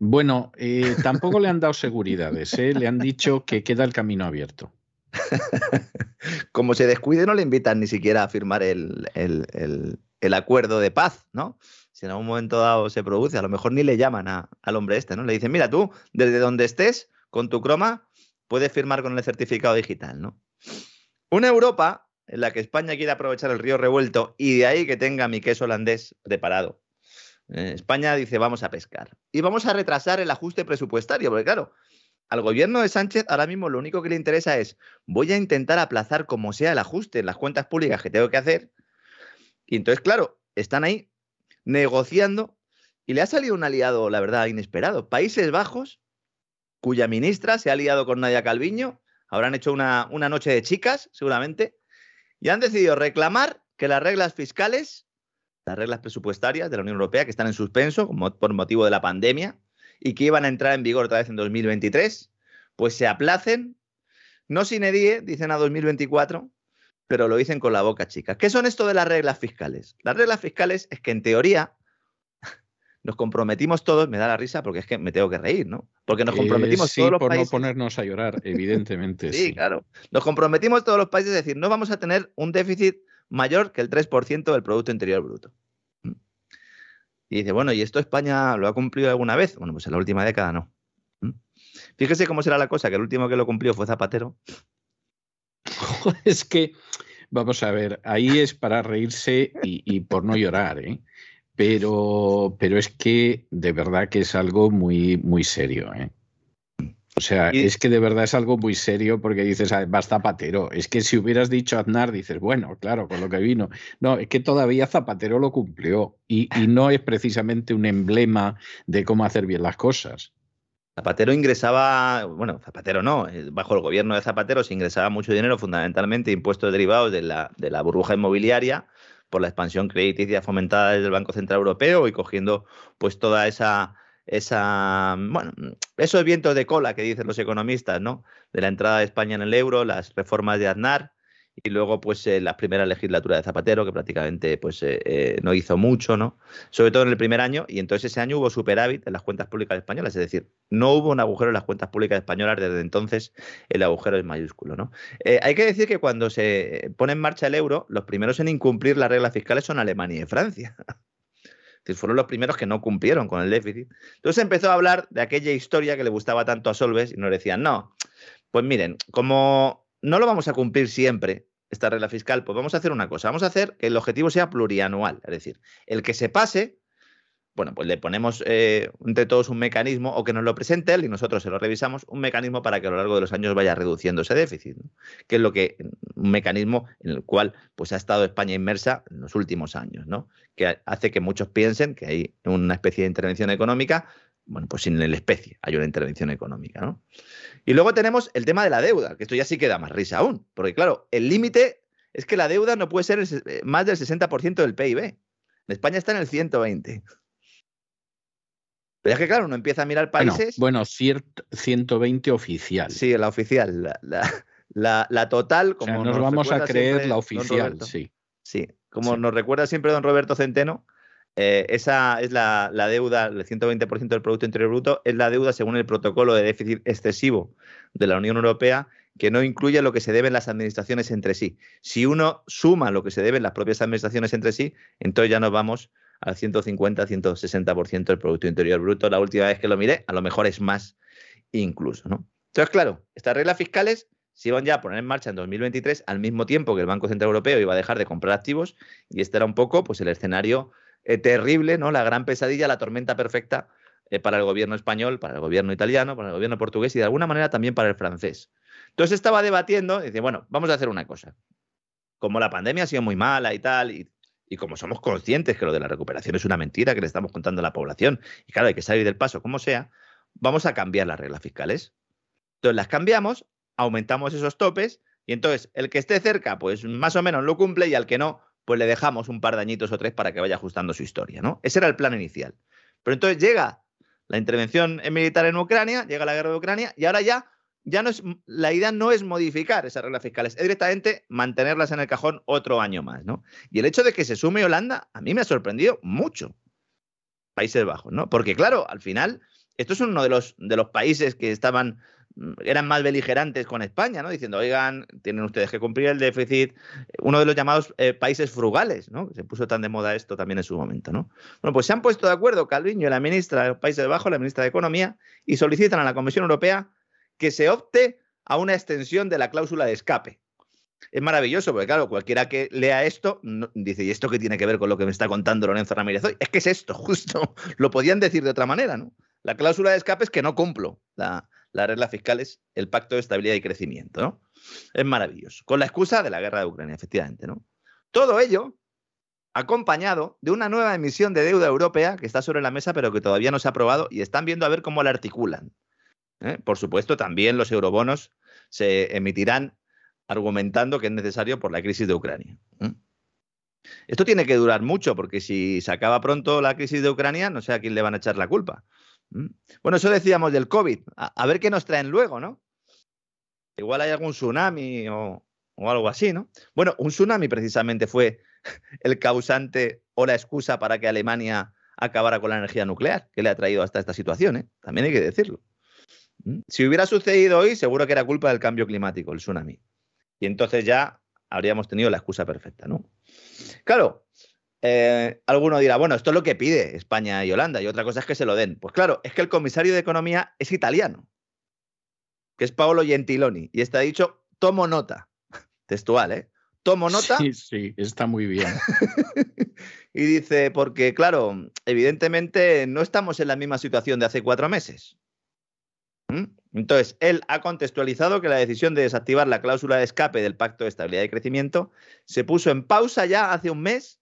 Bueno, eh, tampoco le han dado seguridades, ¿eh? le han dicho que queda el camino abierto. Como se descuide, no le invitan ni siquiera a firmar el, el- el- el acuerdo de paz, ¿no? Si en algún momento dado se produce, a lo mejor ni le llaman a- al hombre este, ¿no? Le dicen, mira, tú, desde donde estés, con tu croma, puedes firmar con el certificado digital, ¿no? Una Europa en la que España quiere aprovechar el río revuelto y de ahí que tenga mi queso holandés preparado. Eh, España dice, vamos a pescar. Y vamos a retrasar el ajuste presupuestario, porque claro, al gobierno de Sánchez ahora mismo lo único que le interesa es, voy a intentar aplazar como sea el ajuste en las cuentas públicas que tengo que hacer. Y entonces, claro, están ahí negociando y le ha salido un aliado, la verdad, inesperado. Países Bajos, cuya ministra se ha aliado con Nadia Calviño, habrán hecho una, una noche de chicas, seguramente, y han decidido reclamar que las reglas fiscales, las reglas presupuestarias de la Unión Europea, que están en suspenso por motivo de la pandemia y que iban a entrar en vigor otra vez en 2023, pues se aplacen, no sin edie, dicen a 2024, pero lo dicen con la boca chica. ¿Qué son esto de las reglas fiscales? Las reglas fiscales es que en teoría nos comprometimos todos, me da la risa porque es que me tengo que reír, ¿no? Porque nos Eh, comprometimos sí, todos los por países. no ponernos a llorar, evidentemente. Sí, sí. claro. Nos comprometimos todos los países a decir, no vamos a tener un déficit mayor que el 3% del Producto Interior Bruto. ¿Mm? Y dice, bueno, ¿y esto España lo ha cumplido alguna vez? Bueno, pues en la última década no. ¿Mm? Fíjese cómo será la cosa, que el último que lo cumplió fue Zapatero. Es que, vamos a ver, ahí es para reírse y, y por no llorar, ¿eh? Pero, pero es que de verdad que es algo muy, muy serio, ¿eh? O sea, es que de verdad es algo muy serio porque dices, ah, va Zapatero. Es que si hubieras dicho Aznar, dices, bueno, claro, con lo que vino. No, es que todavía Zapatero lo cumplió y, y no es precisamente un emblema de cómo hacer bien las cosas. Zapatero ingresaba, bueno, Zapatero no, eh, bajo el gobierno de Zapatero se ingresaba mucho dinero, fundamentalmente impuestos derivados de la, de la burbuja inmobiliaria por la expansión crediticia fomentada desde el Banco Central Europeo y cogiendo pues toda esa, esa, bueno, esos vientos de cola que dicen los economistas, ¿no? De la entrada de España en el euro, las reformas de Aznar y luego pues eh, la primera legislatura de Zapatero que prácticamente pues eh, eh, no hizo mucho, ¿no? Sobre todo en el primer año y entonces ese año hubo superávit en las cuentas públicas españolas, es decir, no hubo un agujero en las cuentas públicas españolas desde entonces el agujero es mayúsculo, ¿no? Hay que decir que cuando se pone en marcha el euro, los primeros en incumplir las reglas fiscales son Alemania y Francia. Fueron los primeros que no cumplieron con el déficit. Entonces empezó a hablar de aquella historia que le gustaba tanto a Solves y nos decían, no, pues miren, como no lo vamos a cumplir siempre, esta regla fiscal, pues vamos a hacer una cosa, vamos a hacer que el objetivo sea plurianual, es decir, el que se pase, bueno, pues le ponemos eh, entre todos un mecanismo o que nos lo presente él y nosotros se lo revisamos, un mecanismo para que a lo largo de los años vaya reduciendo ese déficit, ¿no? que es lo que un mecanismo en el cual pues ha estado España inmersa en los últimos años, ¿no? Que hace que muchos piensen que hay una especie de intervención económica, bueno, pues sin el especie hay una intervención económica, ¿no? Y luego tenemos el tema de la deuda, que esto ya sí queda más risa aún, porque claro, el límite es que la deuda no puede ser el eh, más del 60% del PIB. En España está en el 120. Pero es que claro, uno empieza a mirar Bueno, países. bueno, ciert- 120 oficial. Sí, la oficial, la, la, la- la total, o como sea, nos vamos a creer siempre la oficial, sí. Sí, como Sí. nos recuerda siempre don Roberto Centeno, eh, esa es la, deuda, el 120% del Producto Interior Bruto, es la deuda según el protocolo de déficit excesivo de la Unión Europea, que no incluye lo que se deben las administraciones entre sí. Si uno suma lo que se deben las propias administraciones entre sí, entonces ya nos vamos al 150-160% del Producto Interior Bruto. La última vez que lo miré, a lo mejor es más incluso. ¿no? Entonces, claro, estas reglas fiscales se iban ya a poner en marcha en 2023 al mismo tiempo que el Banco Central Europeo iba a dejar de comprar activos y este era un poco pues, el escenario eh, terrible, ¿no? La gran pesadilla, la tormenta perfecta eh, para el gobierno español, para el gobierno italiano, para el gobierno portugués y de alguna manera también para el francés. Entonces estaba debatiendo y dice, bueno, vamos a hacer una cosa. Como la pandemia ha sido muy mala y tal, y, y como somos conscientes que lo de la recuperación es una mentira que le estamos contando a la población, y claro, hay que salir del paso como sea, vamos a cambiar las reglas fiscales. Entonces las cambiamos, aumentamos esos topes, y entonces el que esté cerca, pues más o menos lo cumple, y al que no, pues le dejamos un par de añitos o tres para que vaya ajustando su historia, ¿no? Ese era el plan inicial. Pero entonces llega la intervención militar en Ucrania, llega la guerra de Ucrania, y ahora ya ya no es, la idea no es modificar esas reglas fiscales, es directamente mantenerlas en el cajón otro año más, ¿no? Y el hecho de que se sume Holanda, a mí me ha sorprendido mucho. Países Bajos, ¿no? Porque claro, al final, esto es uno de los, de los países que estaban, eran más beligerantes con España, ¿no? Diciendo, oigan, tienen ustedes que cumplir el déficit, uno de los llamados eh, países frugales, ¿no? Se puso tan de moda esto también en su momento, ¿no? Bueno, pues se han puesto de acuerdo Calviño y la ministra de Países Bajos, la ministra de Economía, y solicitan a la Comisión Europea que se opte a una extensión de la cláusula de escape. Es maravilloso, porque claro, cualquiera que lea esto dice, ¿y esto qué tiene que ver con lo que me está contando Lorenzo Ramírez hoy? Es que es esto, justo. Lo podían decir de otra manera, ¿no? La cláusula de escape es que no cumplo la, las reglas fiscales, el pacto de estabilidad y crecimiento, ¿no? Es maravilloso. Con la excusa de la guerra de Ucrania, efectivamente, ¿no? Todo ello acompañado de una nueva emisión de deuda europea que está sobre la mesa, pero que todavía no se ha aprobado y están viendo a ver cómo la articulan. ¿eh? Por supuesto, también los eurobonos se emitirán argumentando que es necesario por la crisis de Ucrania. ¿eh? Esto tiene que durar mucho, porque si se acaba pronto la crisis de Ucrania, no sé a quién le van a echar la culpa. ¿Eh? Bueno, eso decíamos del COVID. A, ver qué nos traen luego, ¿no? Igual hay algún tsunami o, o algo así, ¿no? Bueno, un tsunami precisamente fue el causante o la excusa para que Alemania acabara con la energía nuclear, que le ha traído hasta esta situación, ¿eh? También hay que decirlo. ¿Mm? Si hubiera sucedido hoy, seguro que era culpa del cambio climático, el tsunami. Y entonces ya habríamos tenido la excusa perfecta, ¿no? Claro, eh, alguno dirá, bueno, esto es lo que pide España y Holanda, y otra cosa es que se lo den. Pues claro, es que el comisario de Economía es italiano, que es Paolo Gentiloni, y está dicho, tomo nota, textual, ¿eh? Tomo nota. Sí, sí, está muy bien. y dice, porque claro, evidentemente no estamos en la misma situación de hace cuatro meses. ¿Mm? Entonces, él ha contextualizado que la decisión de desactivar la cláusula de escape del Pacto de Estabilidad y Crecimiento se puso en pausa ya hace un mes.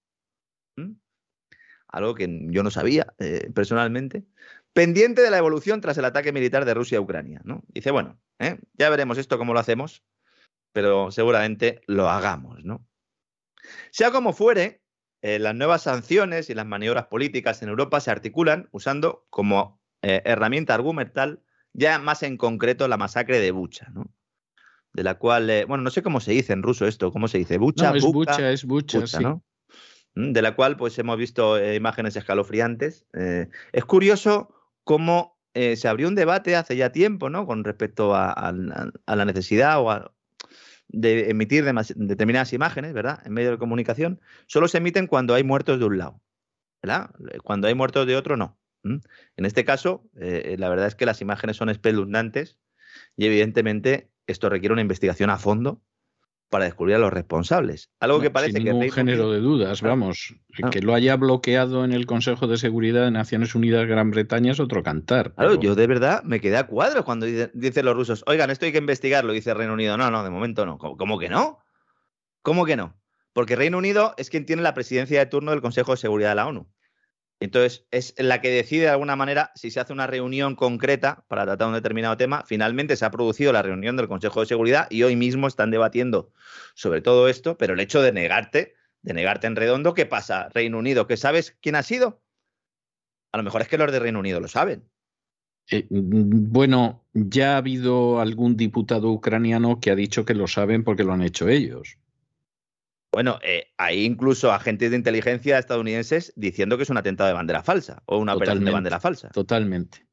Algo que yo no sabía eh, personalmente, pendiente de la evolución tras el ataque militar de Rusia a Ucrania. ¿no? Dice, bueno, ¿eh? ya veremos esto cómo lo hacemos, pero seguramente lo hagamos. ¿no? Sea como fuere, eh, las nuevas sanciones y las maniobras políticas en Europa se articulan usando como herramienta argumental ya más en concreto la masacre de Bucha, ¿no? De la cual, bueno, no sé cómo se dice en ruso esto, ¿cómo se dice? Bucha, no, es Bucha, es Bucha, sí. ¿no? De la cual, pues hemos visto eh, imágenes escalofriantes. Eh, es curioso cómo se abrió un debate hace ya tiempo, ¿no? Con respecto a, la necesidad o de emitir determinadas imágenes, ¿verdad? En medio de comunicación. Solo se emiten cuando hay muertos de un lado. Cuando hay muertos de otro, no. En este caso, eh, la verdad es que las imágenes son espeluznantes y evidentemente esto requiere una investigación a fondo para descubrir a los responsables. Algo que parece sin que... Ningún género de dudas, vamos. Que lo haya bloqueado en el Consejo de Seguridad de Naciones Unidas Gran Bretaña es otro cantar. Claro, pero... yo de verdad me quedé a cuadro cuando dicen los rusos, oigan, esto hay que investigarlo, dice Reino Unido. No, no, de momento no. ¿Cómo que no? ¿Cómo que no? Porque Reino Unido es quien tiene la presidencia de turno del Consejo de Seguridad de la ONU. Entonces, es la que decide de alguna manera si se hace una reunión concreta para tratar un determinado tema. Finalmente se ha producido la reunión del Consejo de Seguridad y hoy mismo están debatiendo sobre todo esto, pero el hecho de negarte, de negarte en redondo, ¿qué pasa? Reino Unido, ¿qué sabes quién ha sido? A lo mejor es que los de Reino Unido lo saben. Eh, bueno, ya ha habido algún diputado ucraniano que ha dicho que lo saben porque lo han hecho ellos. Bueno, eh, hay incluso agentes de inteligencia estadounidenses diciendo que es un atentado de bandera falsa o una operación de bandera falsa. Totalmente.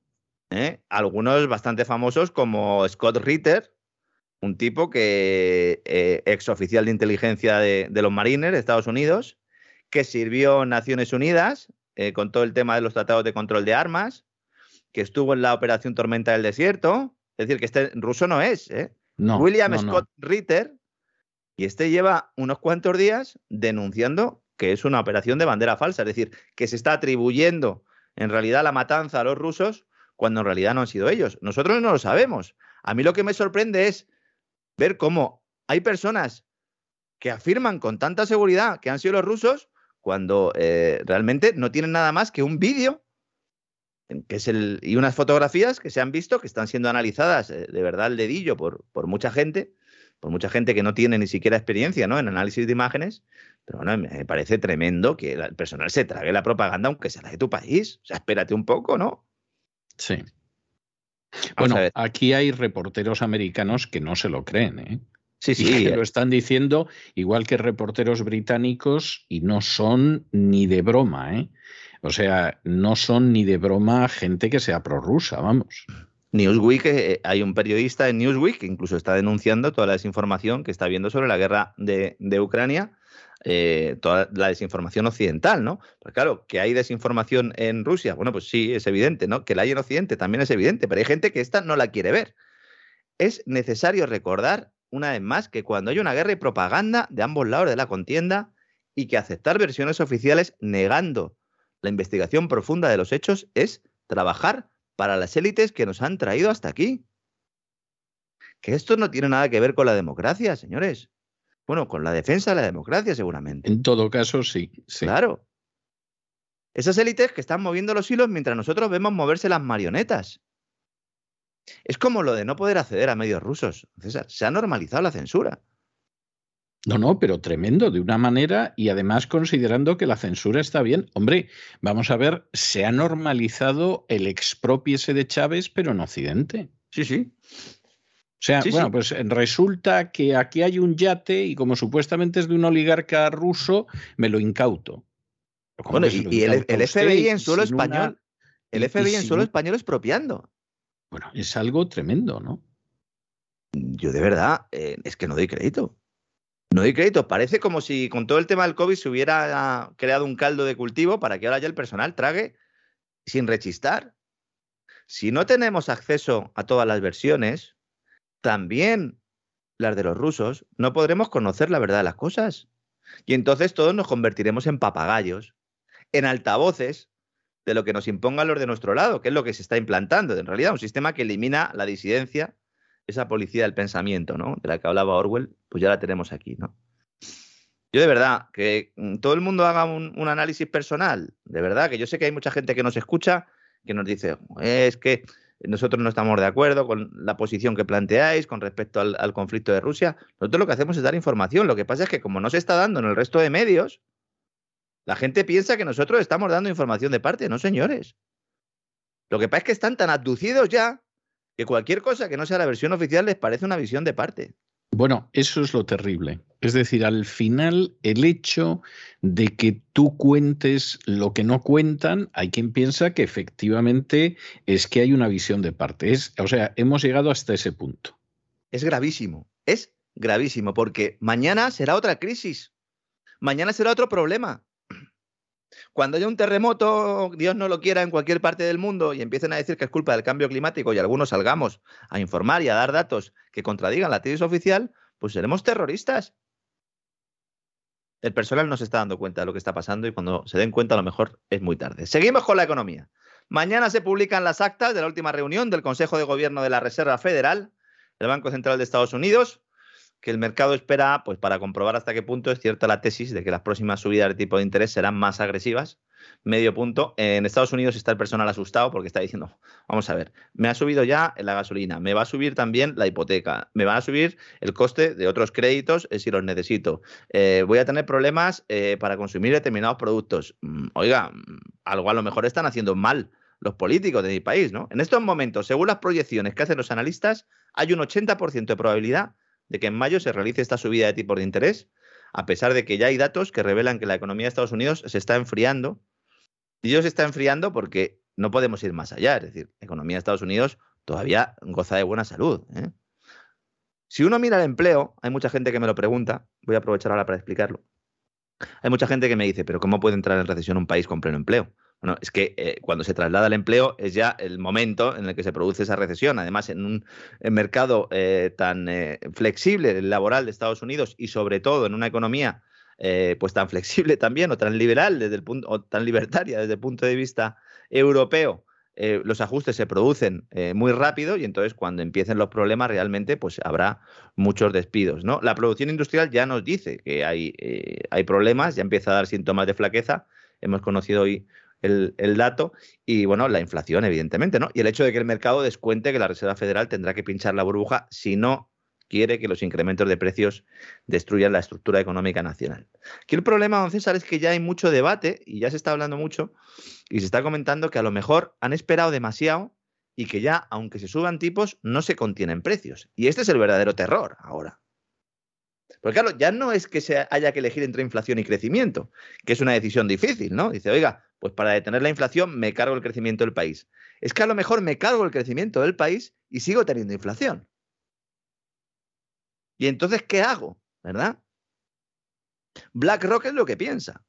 ¿Eh? Algunos bastante famosos como Scott Ritter, un tipo que eh, ex oficial de inteligencia de, de, los marines de Estados Unidos, que sirvió en Naciones Unidas con todo el tema de los tratados de control de armas, que estuvo en la operación Tormenta del Desierto. Es decir, que este ruso no es. ¿eh? No, William no, Scott no. Ritter y este lleva unos cuantos días denunciando que es una operación de bandera falsa, es decir, que se está atribuyendo en realidad la matanza a los rusos cuando en realidad no han sido ellos. Nosotros no lo sabemos. A mí lo que me sorprende es ver cómo hay personas que afirman con tanta seguridad que han sido los rusos cuando eh, realmente no tienen nada más que un vídeo y unas fotografías que se han visto que están siendo analizadas eh, de verdad al dedillo por mucha gente, por mucha gente que no tiene ni siquiera experiencia ¿no? en análisis de imágenes. Pero bueno, me parece tremendo que el personal se trague la propaganda aunque sea la de tu país. O sea, espérate un poco, ¿no? Sí. bueno, aquí hay reporteros americanos que no se lo creen, ¿eh? Sí, sí. lo están diciendo igual que reporteros británicos y no son ni de broma, ¿eh? O sea, no son ni de broma gente que sea prorrusa, vamos. Newsweek, eh, hay un periodista en Newsweek que incluso está denunciando toda la desinformación que está viendo sobre la guerra de, Ucrania, eh, toda la desinformación occidental, ¿no? Pues claro, que hay desinformación en Rusia, bueno, pues sí, es evidente, ¿no? Que la hay en Occidente también es evidente, pero hay gente que esta no la quiere ver. Es necesario recordar, una vez más, que cuando hay una guerra y propaganda de ambos lados de la contienda y que aceptar versiones oficiales negando la investigación profunda de los hechos es trabajar para las élites que nos han traído hasta aquí. Que esto no tiene nada que ver con la democracia, señores. Bueno, con la defensa de la democracia seguramente. En todo caso, sí. Claro. Esas élites que están moviendo los hilos mientras nosotros vemos moverse las marionetas. Es como lo de no poder acceder a medios rusos. César, se ha normalizado la censura. No, no, pero tremendo, de una manera y además considerando que la censura está bien. Hombre, vamos a ver, se ha normalizado el expropiese de Chávez, pero en Occidente. Sí, sí. O sea, bueno, pues resulta que aquí hay un yate y como supuestamente es de un oligarca ruso, me lo incauto. Bueno, y, el, FBI en suelo español, el FBI en suelo español expropiando. Bueno, es algo tremendo, ¿no? Yo de verdad, eh, es que no doy crédito. No doy crédito. Parece como si con todo el tema del COVID se hubiera creado un caldo de cultivo para que ahora ya el personal trague sin rechistar. Si no tenemos acceso a todas las versiones, también las de los rusos, no podremos conocer la verdad de las cosas. Y entonces todos nos convertiremos en papagayos, en altavoces de lo que nos impongan los de nuestro lado, que es lo que se está implantando. En realidad, un sistema que elimina la disidencia esa policía del pensamiento, ¿no? De la que hablaba Orwell, pues ya la tenemos aquí, ¿no? Yo de verdad, que mm, todo el mundo haga un, análisis personal, de verdad, que yo sé que hay mucha gente que nos escucha que nos dice, es que nosotros no estamos de acuerdo con la posición que planteáis con respecto al, conflicto de Rusia. Nosotros lo que hacemos es dar información. Lo que pasa es que como no se está dando en el resto de medios, la gente piensa que nosotros estamos dando información de parte. No, señores. Lo que pasa es que están tan abducidos ya que cualquier cosa que no sea la versión oficial les parece una visión de parte. Bueno, eso es lo terrible. Es decir, al final el hecho de que tú cuentes lo que no cuentan, hay quien piensa que efectivamente es que hay una visión de parte. Es, o sea, hemos llegado hasta ese punto. Es gravísimo, es gravísimo, porque mañana será otra crisis, mañana será otro problema. Cuando haya un terremoto, Dios no lo quiera, en cualquier parte del mundo y empiecen a decir que es culpa del cambio climático y algunos salgamos a informar y a dar datos que contradigan la tesis oficial, pues seremos terroristas. El personal no se está dando cuenta de lo que está pasando y cuando se den cuenta a lo mejor es muy tarde. Seguimos con la economía. Mañana se publican las actas de la última reunión del Consejo de Gobierno de la Reserva Federal, el Banco Central de Estados Unidos, que el mercado espera, pues para comprobar hasta qué punto es cierta la tesis de que las próximas subidas de tipo de interés serán más agresivas. Medio punto. En Estados Unidos está el personal asustado porque está diciendo, vamos a ver, me ha subido ya la gasolina, me va a subir también la hipoteca, me va a subir el coste de otros créditos eh, si los necesito, eh, voy a tener problemas eh, para consumir determinados productos. Mm, oiga, mm, algo a lo mejor están haciendo mal los políticos de mi país, ¿no? En estos momentos, según las proyecciones que hacen los analistas, hay un 80% de probabilidad de que en mayo se realice esta subida de tipos de interés, a pesar de que ya hay datos que revelan que la economía de Estados Unidos se está enfriando. Y ellos se está enfriando porque no podemos ir más allá. Es decir, la economía de Estados Unidos todavía goza de buena salud. ¿eh? Si uno mira el empleo, hay mucha gente que me lo pregunta, voy a aprovechar ahora para explicarlo. Hay mucha gente que me dice, pero ¿cómo puede entrar en recesión un país con pleno empleo? Bueno, es que eh, cuando se traslada el empleo es ya el momento en el que se produce esa recesión. Además, en un mercado eh, tan eh, flexible, laboral de Estados Unidos, y sobre todo en una economía eh, pues tan flexible también o tan liberal desde el punto, o tan libertaria desde el punto de vista europeo, los ajustes se producen muy rápido y entonces cuando empiecen los problemas realmente pues habrá muchos despidos. La producción industrial ya nos dice que hay, hay problemas, ya empieza a dar síntomas de flaqueza. Hemos conocido hoy el, dato y bueno, la inflación evidentemente, ¿no? Y el hecho de que el mercado descuente que la Reserva Federal tendrá que pinchar la burbuja si no quiere que los incrementos de precios destruyan la estructura económica nacional. Aquí el problema, don César, es que ya hay mucho debate y ya se está hablando mucho y se está comentando que a lo mejor han esperado demasiado y que ya, aunque se suban tipos, no se contienen precios. Y este es el verdadero terror ahora. Porque claro, ya no es que se haya que elegir entre inflación y crecimiento, que es una decisión difícil, ¿no? Dice, oiga, pues para detener la inflación me cargo el crecimiento del país. Es que a lo mejor me cargo el crecimiento del país y sigo teniendo inflación. Y entonces, ¿qué hago? ¿Verdad? BlackRock es lo que piensa.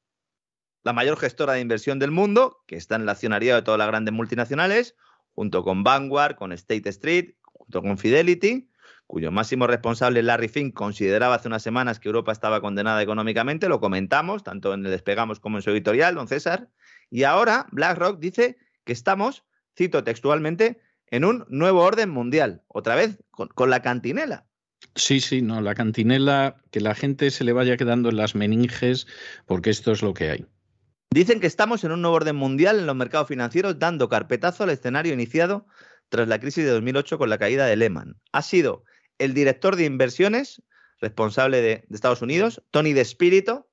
La mayor gestora de inversión del mundo, que está en el accionariado de todas las grandes multinacionales, junto con Vanguard, con State Street, junto con Fidelity, cuyo máximo responsable Larry Fink consideraba hace unas semanas que Europa estaba condenada económicamente, lo comentamos, tanto en el Despegamos como en su editorial, don César, y ahora BlackRock dice que estamos, cito textualmente, en un nuevo orden mundial, otra vez con, con la cantinela. Sí, sí, no, la cantinela, que la gente se le vaya quedando en las meninges, porque esto es lo que hay. Dicen que estamos en un nuevo orden mundial en los mercados financieros, dando carpetazo al escenario iniciado tras la crisis de 2008 con la caída de Lehman. Ha sido el director de inversiones, responsable de, de Estados Unidos, Tony De Spirito,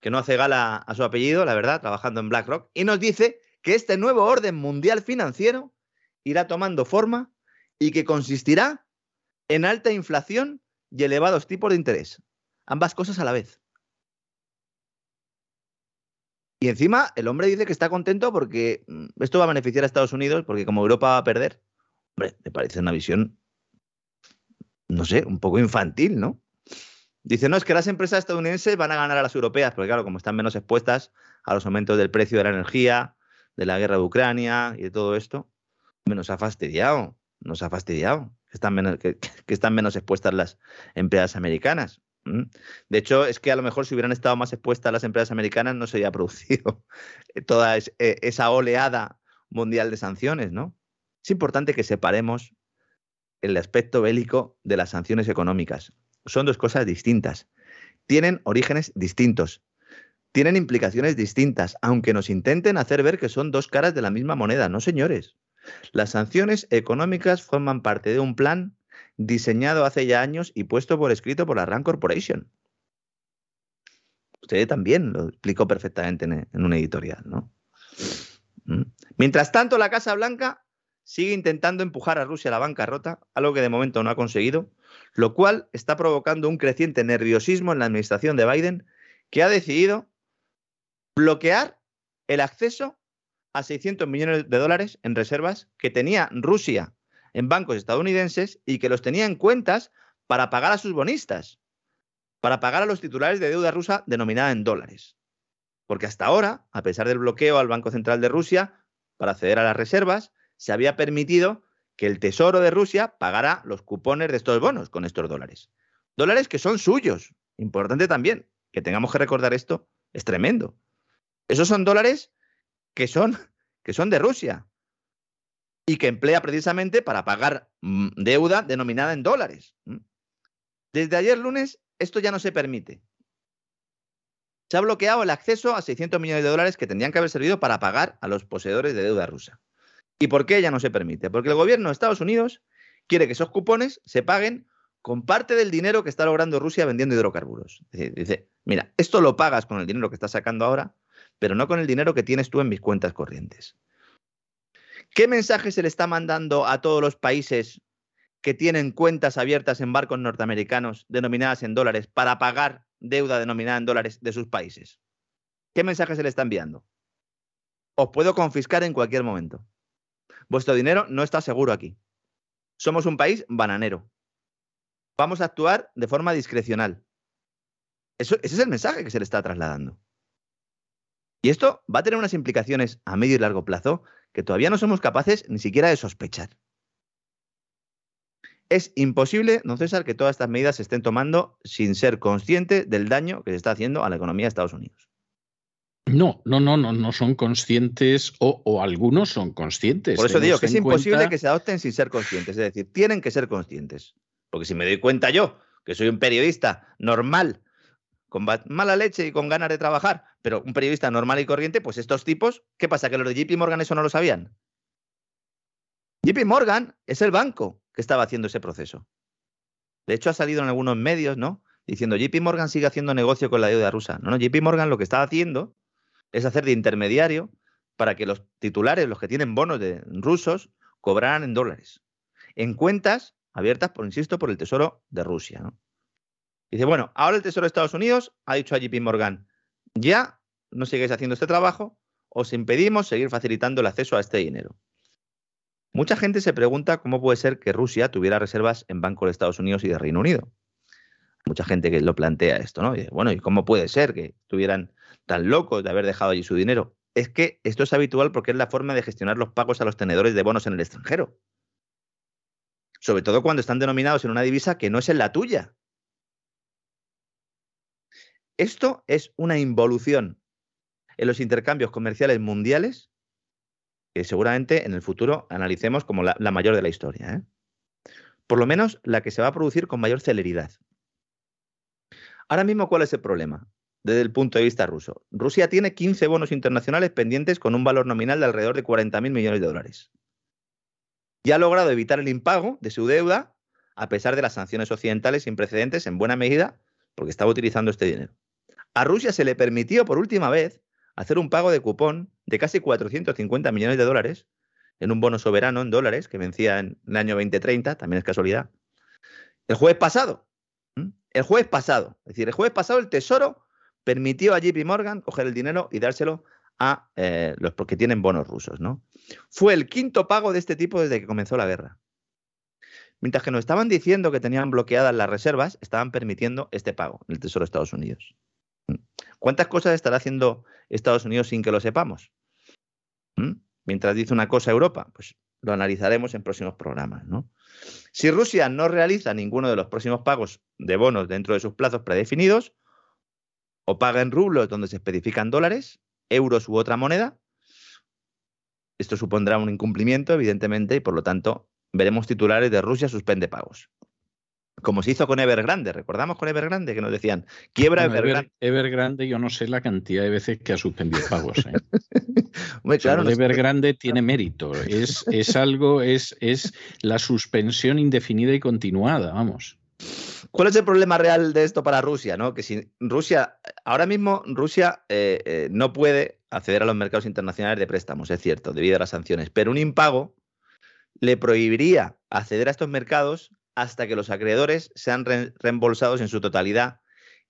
que no hace gala a su apellido, la verdad, trabajando en BlackRock, y nos dice que este nuevo orden mundial financiero irá tomando forma y que consistirá en alta inflación y elevados tipos de interés. Ambas cosas a la vez. Y encima el hombre dice que está contento porque mm, esto va a beneficiar a Estados Unidos, porque como Europa va a perder, hombre, me parece una visión, no sé, un poco infantil, ¿no? Dice, no, es que las empresas estadounidenses van a ganar a las europeas, porque claro, como están menos expuestas a los aumentos del precio de la energía, de la guerra de Ucrania y de todo esto, nos ha fastidiado, nos ha fastidiado están menos, que, están menos expuestas las empresas americanas. De hecho, es que a lo mejor si hubieran estado más expuestas las empresas americanas no se habría producido toda e, esa oleada mundial de sanciones, ¿no? Es importante que separemos el aspecto bélico de las sanciones económicas. Son dos cosas distintas. Tienen orígenes distintos. Tienen implicaciones distintas, aunque nos intenten hacer ver que son dos caras de la misma moneda. No, señores. Las sanciones económicas forman parte de un plan diseñado hace ya años y puesto por escrito por la RAND Corporation. Usted también lo explicó perfectamente en, un editorial, ¿no? ¿Mm? Mientras tanto, la Casa Blanca sigue intentando empujar a Rusia a la bancarrota, algo que de momento no ha conseguido, lo cual está provocando un creciente nerviosismo en la administración de Biden, que ha decidido bloquear el acceso a 600 millones de dólares en reservas que tenía Rusia en bancos estadounidenses y que los tenía en cuentas para pagar a sus bonistas, para pagar a los titulares de deuda rusa denominada en dólares. Porque hasta ahora, a pesar del bloqueo al Banco Central de Rusia para acceder a las reservas, se había permitido que el Tesoro de Rusia pagara los cupones de estos bonos con estos dólares. Dólares que son suyos. Importante también que tengamos que recordar esto, es tremendo. Esos son dólares que son, que son de Rusia y que emplea precisamente para pagar mm, deuda denominada en dólares. Desde ayer lunes esto ya no se permite. Se ha bloqueado el acceso a 600 millones de dólares que tendrían que haber servido para pagar a los poseedores de deuda rusa. ¿Y por qué ya no se permite? Porque el gobierno de Estados Unidos quiere que esos cupones se paguen con parte del dinero que está logrando Rusia vendiendo hidrocarburos. Dice, mira, esto lo pagas con el dinero que estás sacando ahora pero no con el dinero que tienes tú en mis cuentas corrientes. ¿Qué mensaje se le está mandando a todos los países que tienen cuentas abiertas en barcos norteamericanos denominadas en dólares para pagar deuda denominada en dólares de sus países? ¿Qué mensaje se le está enviando? Os puedo confiscar en cualquier momento. Vuestro dinero no está seguro aquí. Somos un país bananero. Vamos a actuar de forma discrecional. Eso, ese es el mensaje que se le está trasladando. Y esto va a tener unas implicaciones a medio y largo plazo que todavía no somos capaces ni siquiera de sospechar. Es imposible, don César, que todas estas medidas se estén tomando sin ser consciente del daño que se está haciendo a la economía de Estados Unidos. No, no, no, no, no son conscientes o, algunos son conscientes. Por eso digo que es imposible que se adopten sin ser conscientes. Es decir, tienen que ser conscientes. Porque si me doy cuenta yo, que soy un periodista normal, con mala leche y con ganas de trabajar, pero un periodista normal y corriente, pues estos tipos, ¿qué pasa? ¿Que los de JP Morgan eso no lo sabían? JP Morgan es el banco que estaba haciendo ese proceso. De hecho, ha salido en algunos medios, ¿no? Diciendo, JP Morgan sigue haciendo negocio con la deuda rusa. No, no, JP Morgan lo que estaba haciendo es hacer de intermediario para que los titulares, los que tienen bonos de rusos, cobraran en dólares, en cuentas abiertas, por insisto, por el Tesoro de Rusia. Dice, bueno, ahora el Tesoro de Estados Unidos ha dicho a JP Morgan, ya no sigáis haciendo este trabajo, os impedimos seguir facilitando el acceso a este dinero. Mucha gente se pregunta cómo puede ser que Rusia tuviera reservas en bancos de Estados Unidos y de Reino Unido. Mucha gente que lo plantea esto, ¿no? Y bueno, ¿y cómo puede ser que estuvieran tan locos de haber dejado allí su dinero. Es que esto es habitual porque es la forma de gestionar los pagos a los tenedores de bonos en el extranjero. Sobre todo cuando están denominados en una divisa que no es en la tuya. Esto es una involución en los intercambios comerciales mundiales que seguramente en el futuro analicemos como la, mayor de la historia. ¿eh? Por lo menos la que se va a producir con mayor celeridad. Ahora mismo, ¿cuál es el problema? Desde el punto de vista ruso. Rusia tiene 15 bonos internacionales pendientes con un valor nominal de alrededor de 40.000 millones de dólares. Y ha logrado evitar el impago de su deuda a pesar de las sanciones occidentales sin precedentes en buena medida porque estaba utilizando este dinero. A Rusia se le permitió por última vez hacer un pago de cupón de casi 450 millones de dólares en un bono soberano en dólares que vencía en el año 2030, también es casualidad. El jueves pasado, el jueves pasado, es decir, el jueves pasado el Tesoro permitió a JP Morgan coger el dinero y dárselo a eh, los que tienen bonos rusos, ¿no? Fue el quinto pago de este tipo desde que comenzó la guerra. Mientras que nos estaban diciendo que tenían bloqueadas las reservas, estaban permitiendo este pago en el Tesoro de Estados Unidos. ¿Cuántas cosas estará haciendo Estados Unidos sin que lo sepamos? ¿Mm? Mientras dice una cosa Europa, pues lo analizaremos en próximos programas. ¿no? Si Rusia no realiza ninguno de los próximos pagos de bonos dentro de sus plazos predefinidos, o paga en rublos donde se especifican dólares, euros u otra moneda. Esto supondrá un incumplimiento, evidentemente, y por lo tanto veremos titulares de Rusia suspende pagos. Como se hizo con Evergrande, recordamos con Evergrande que nos decían, quiebra Evergrande. Evergrande, yo no sé la cantidad de veces que ha suspendido pagos. ¿eh? Evergrande tiene mérito, es, es algo, es, es la suspensión indefinida y continuada, vamos. ¿Cuál es el problema real de esto para Rusia? ¿no? Que si Rusia, ahora mismo Rusia eh, eh, no puede acceder a los mercados internacionales de préstamos, es cierto, debido a las sanciones, pero un impago le prohibiría acceder a estos mercados hasta que los acreedores sean reembolsados en su totalidad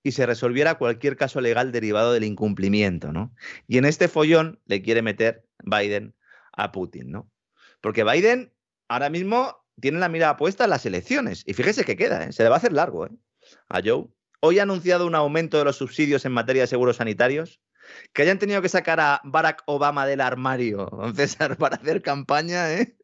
y se resolviera cualquier caso legal derivado del incumplimiento, ¿no? Y en este follón le quiere meter Biden a Putin, ¿no? Porque Biden ahora mismo tienen la mirada puesta en las elecciones. Y fíjese que queda, ¿eh? se le va a hacer largo ¿eh? a Joe. Hoy ha anunciado un aumento de los subsidios en materia de seguros sanitarios. Que hayan tenido que sacar a Barack Obama del armario, César, para hacer campaña, ¿eh?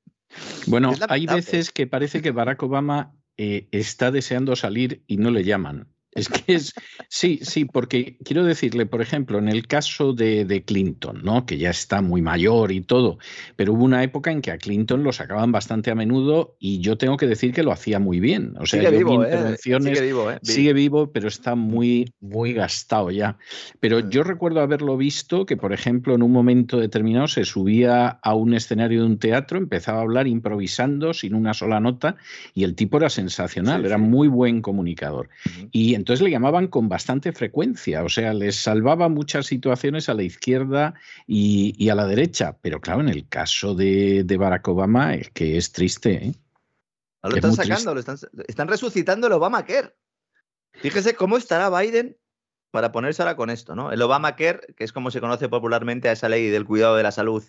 Bueno, hay veces que parece que Barack Obama eh, está deseando salir y no le llaman. Es que es, sí, sí, porque quiero decirle, por ejemplo, en el caso de, Clinton, ¿no? que ya está muy mayor y todo, pero hubo una época en que a Clinton lo sacaban bastante a menudo y yo tengo que decir que lo hacía muy bien. O sea, sigue, vivo, ¿eh? sigue vivo, ¿eh? sigue vivo, pero está muy, muy gastado ya. Pero mm. yo recuerdo haberlo visto que, por ejemplo, en un momento determinado se subía a un escenario de un teatro, empezaba a hablar improvisando sin una sola nota y el tipo era sensacional, era muy buen comunicador. Y entonces le llamaban con bastante frecuencia, o sea, les salvaba muchas situaciones a la izquierda y, a la derecha, pero claro, en el caso de, Barack Obama es que es triste. ¿eh? lo están sacando, lo están, están, resucitando el Obamacare. Fíjese cómo estará Biden para ponerse ahora con esto, ¿no? El Obamacare, que es como se conoce popularmente a esa ley del cuidado de la salud,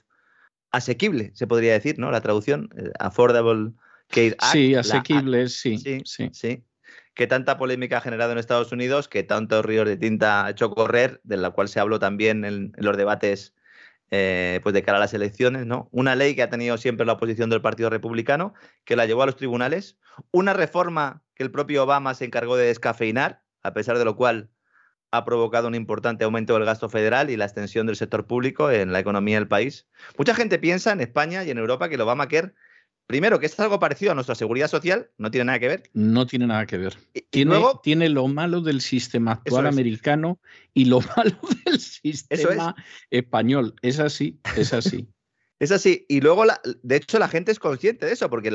asequible, se podría decir, ¿no? La traducción, eh, Affordable Care Act. Sí, asequible, sí, sí, sí. sí que tanta polémica ha generado en Estados Unidos, que tantos ríos de tinta ha hecho correr, de la cual se habló también en, los debates eh, pues de cara a las elecciones, ¿no? Una ley que ha tenido siempre la oposición del Partido Republicano, que la llevó a los tribunales, una reforma que el propio Obama se encargó de descafeinar, a pesar de lo cual ha provocado un importante aumento del gasto federal y la extensión del sector público en la economía del país. Mucha gente piensa en España y en Europa que el Obamacare Primero, que es algo parecido a nuestra seguridad social, no tiene nada que ver. No tiene nada que ver. tiene, tiene lo malo del sistema actual americano y lo malo del sistema español. Es así, es así. es así. Y luego, de hecho, la gente es consciente de eso, porque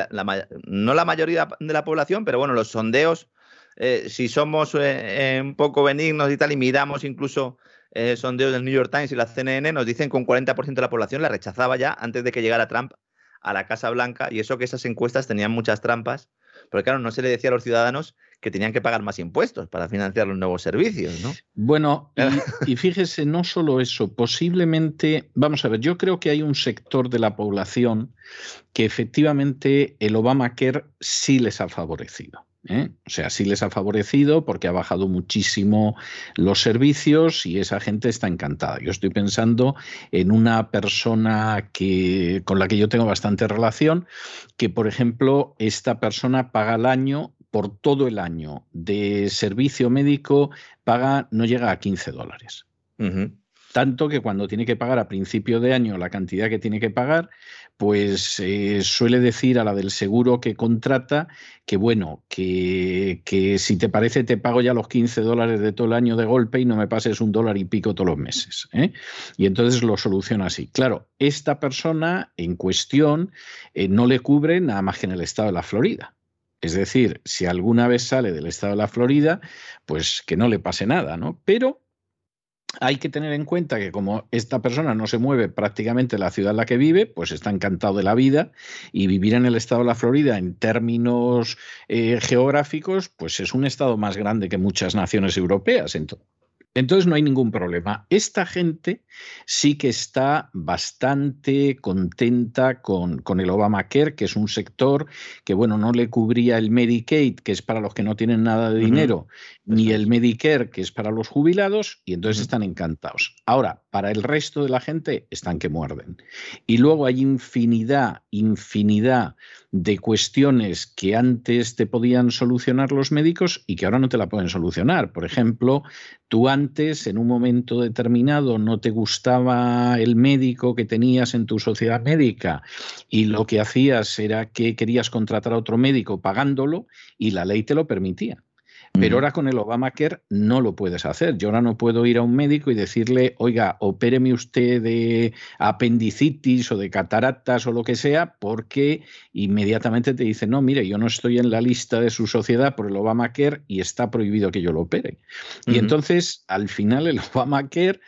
no la mayoría de la población, pero bueno, los sondeos, eh, si somos eh, eh, un poco benignos y tal, y miramos incluso sondeos del New York Times y la CNN, nos dicen que un 40% de la población la rechazaba ya antes de que llegara Trump a la Casa Blanca y eso que esas encuestas tenían muchas trampas, pero claro, no se le decía a los ciudadanos que tenían que pagar más impuestos para financiar los nuevos servicios, ¿no? Bueno, y, fíjese, no solo eso, posiblemente, vamos a ver, yo creo que hay un sector de la población que efectivamente el Obamacare sí les ha favorecido. ¿Eh? O sea, sí les ha favorecido porque ha bajado muchísimo los servicios y esa gente está encantada. Yo estoy pensando en una persona que, con la que yo tengo bastante relación, que por ejemplo, esta persona paga al año por todo el año de servicio médico, paga, no llega a 15 dólares. Tanto que cuando tiene que pagar a principio de año la cantidad que tiene que pagar, pues eh, suele decir a la del seguro que contrata que bueno, que, que, si te parece te pago ya los 15 dólares de todo el año de golpe y no me pases un dólar y pico todos los meses. ¿eh? Y entonces lo soluciona así. Claro, esta persona en cuestión eh, no le cubre nada más que en el estado de la Florida. Es decir, si alguna vez sale del estado de la Florida, pues que no le pase nada, ¿no? Pero hay que tener en cuenta que como esta persona no se mueve prácticamente en la ciudad en la que vive, pues está encantado de la vida y vivir en el estado de la Florida en términos eh, geográficos, pues es un estado más grande que muchas naciones europeas. Entonces no hay ningún problema. Esta gente sí que está bastante contenta con, con, el Obamacare, que es un sector que, bueno, no le cubría el Medicaid, que es para los que no tienen nada de dinero, ni el Medicare, que es para los jubilados, y entonces están encantados. Ahora, para el resto de la gente, están que muerden. Y luego hay infinidad, infinidad de cuestiones que antes te podían solucionar los médicos y que ahora no te la pueden solucionar. Por ejemplo, tú antes, en un momento determinado, no te gustaba el médico que tenías en tu sociedad médica y lo que hacías era que querías contratar a otro médico pagándolo y la ley te lo permitía. Pero ahora con el Obamacare no lo puedes hacer. Yo ahora no puedo ir a un médico y decirle, oiga, opéreme usted de apendicitis o de cataratas o lo que sea, porque inmediatamente te dice, no, mire, yo no estoy en la lista de su sociedad por el Obamacare y está prohibido que yo lo opere. Y entonces, al final, el Obamacare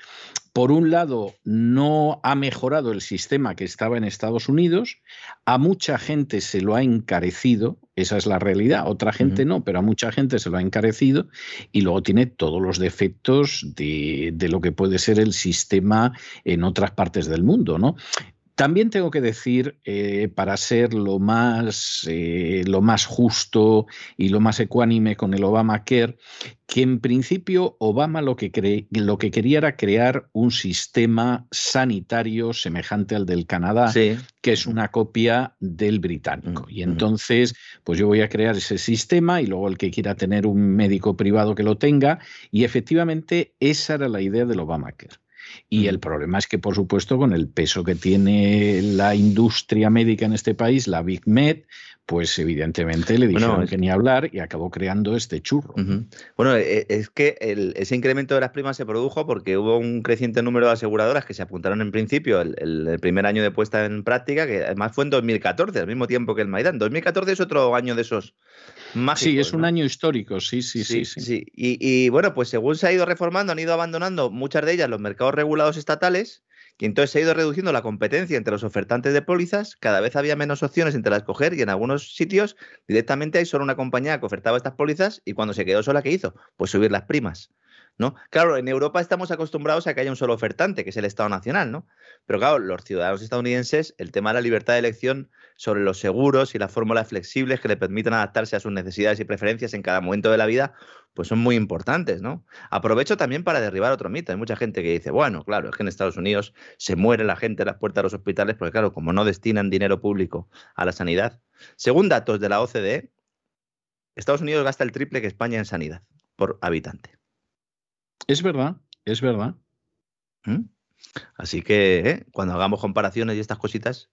por un lado, no ha mejorado el sistema que estaba en Estados Unidos, a mucha gente se lo ha encarecido, esa es la realidad, otra gente no, pero a mucha gente se lo ha encarecido y luego tiene todos los defectos de, de lo que puede ser el sistema en otras partes del mundo, ¿no? También tengo que decir, eh, para ser lo más, eh, lo más justo y lo más ecuánime con el Obamacare, que en principio Obama lo que, lo que quería era crear un sistema sanitario semejante al del Canadá, que es una copia del británico. Mm, y entonces, pues yo voy a crear ese sistema y luego el que quiera tener un médico privado que lo tenga. Y efectivamente esa era la idea del Obamacare. Y el problema es que, por supuesto, con el peso que tiene la industria médica en este país, la Big Med, pues evidentemente le dijeron que ni hablar y acabó creando este churro. Bueno, e, es que ese incremento de las primas se produjo porque hubo un creciente número de aseguradoras que se apuntaron en principio el, primer año de puesta en práctica, que además fue en 2014, al mismo tiempo que el Maidán. 2014 es otro año de esos sí, es un año histórico, sí, sí, sí. sí, Y, bueno, pues según se ha ido reformando, han ido abandonando muchas de ellas los mercados regulados estatales, y entonces se ha ido reduciendo la competencia entre los ofertantes de pólizas, cada vez había menos opciones entre las coger y en algunos sitios directamente hay solo una compañía que ofertaba estas pólizas y cuando se quedó sola, ¿qué hizo? Pues subir las primas. ¿No? Claro, en Europa estamos acostumbrados a que haya un solo ofertante, que es el Estado Nacional, ¿no? Pero claro, los ciudadanos estadounidenses, el tema de la libertad de elección sobre los seguros y las fórmulas flexibles que le permitan adaptarse a sus necesidades y preferencias en cada momento de la vida, pues son muy importantes, ¿no? Aprovecho también para derribar otro mito. Hay mucha gente que dice, bueno, claro, es que en Estados Unidos se muere la gente en las puertas de los hospitales porque, claro, como no destinan dinero público a la sanidad. Según datos de la OCDE, Estados Unidos gasta el triple que España en sanidad por habitante. Es verdad, es verdad. ¿Mm? Así que ¿eh? cuando hagamos comparaciones y estas cositas,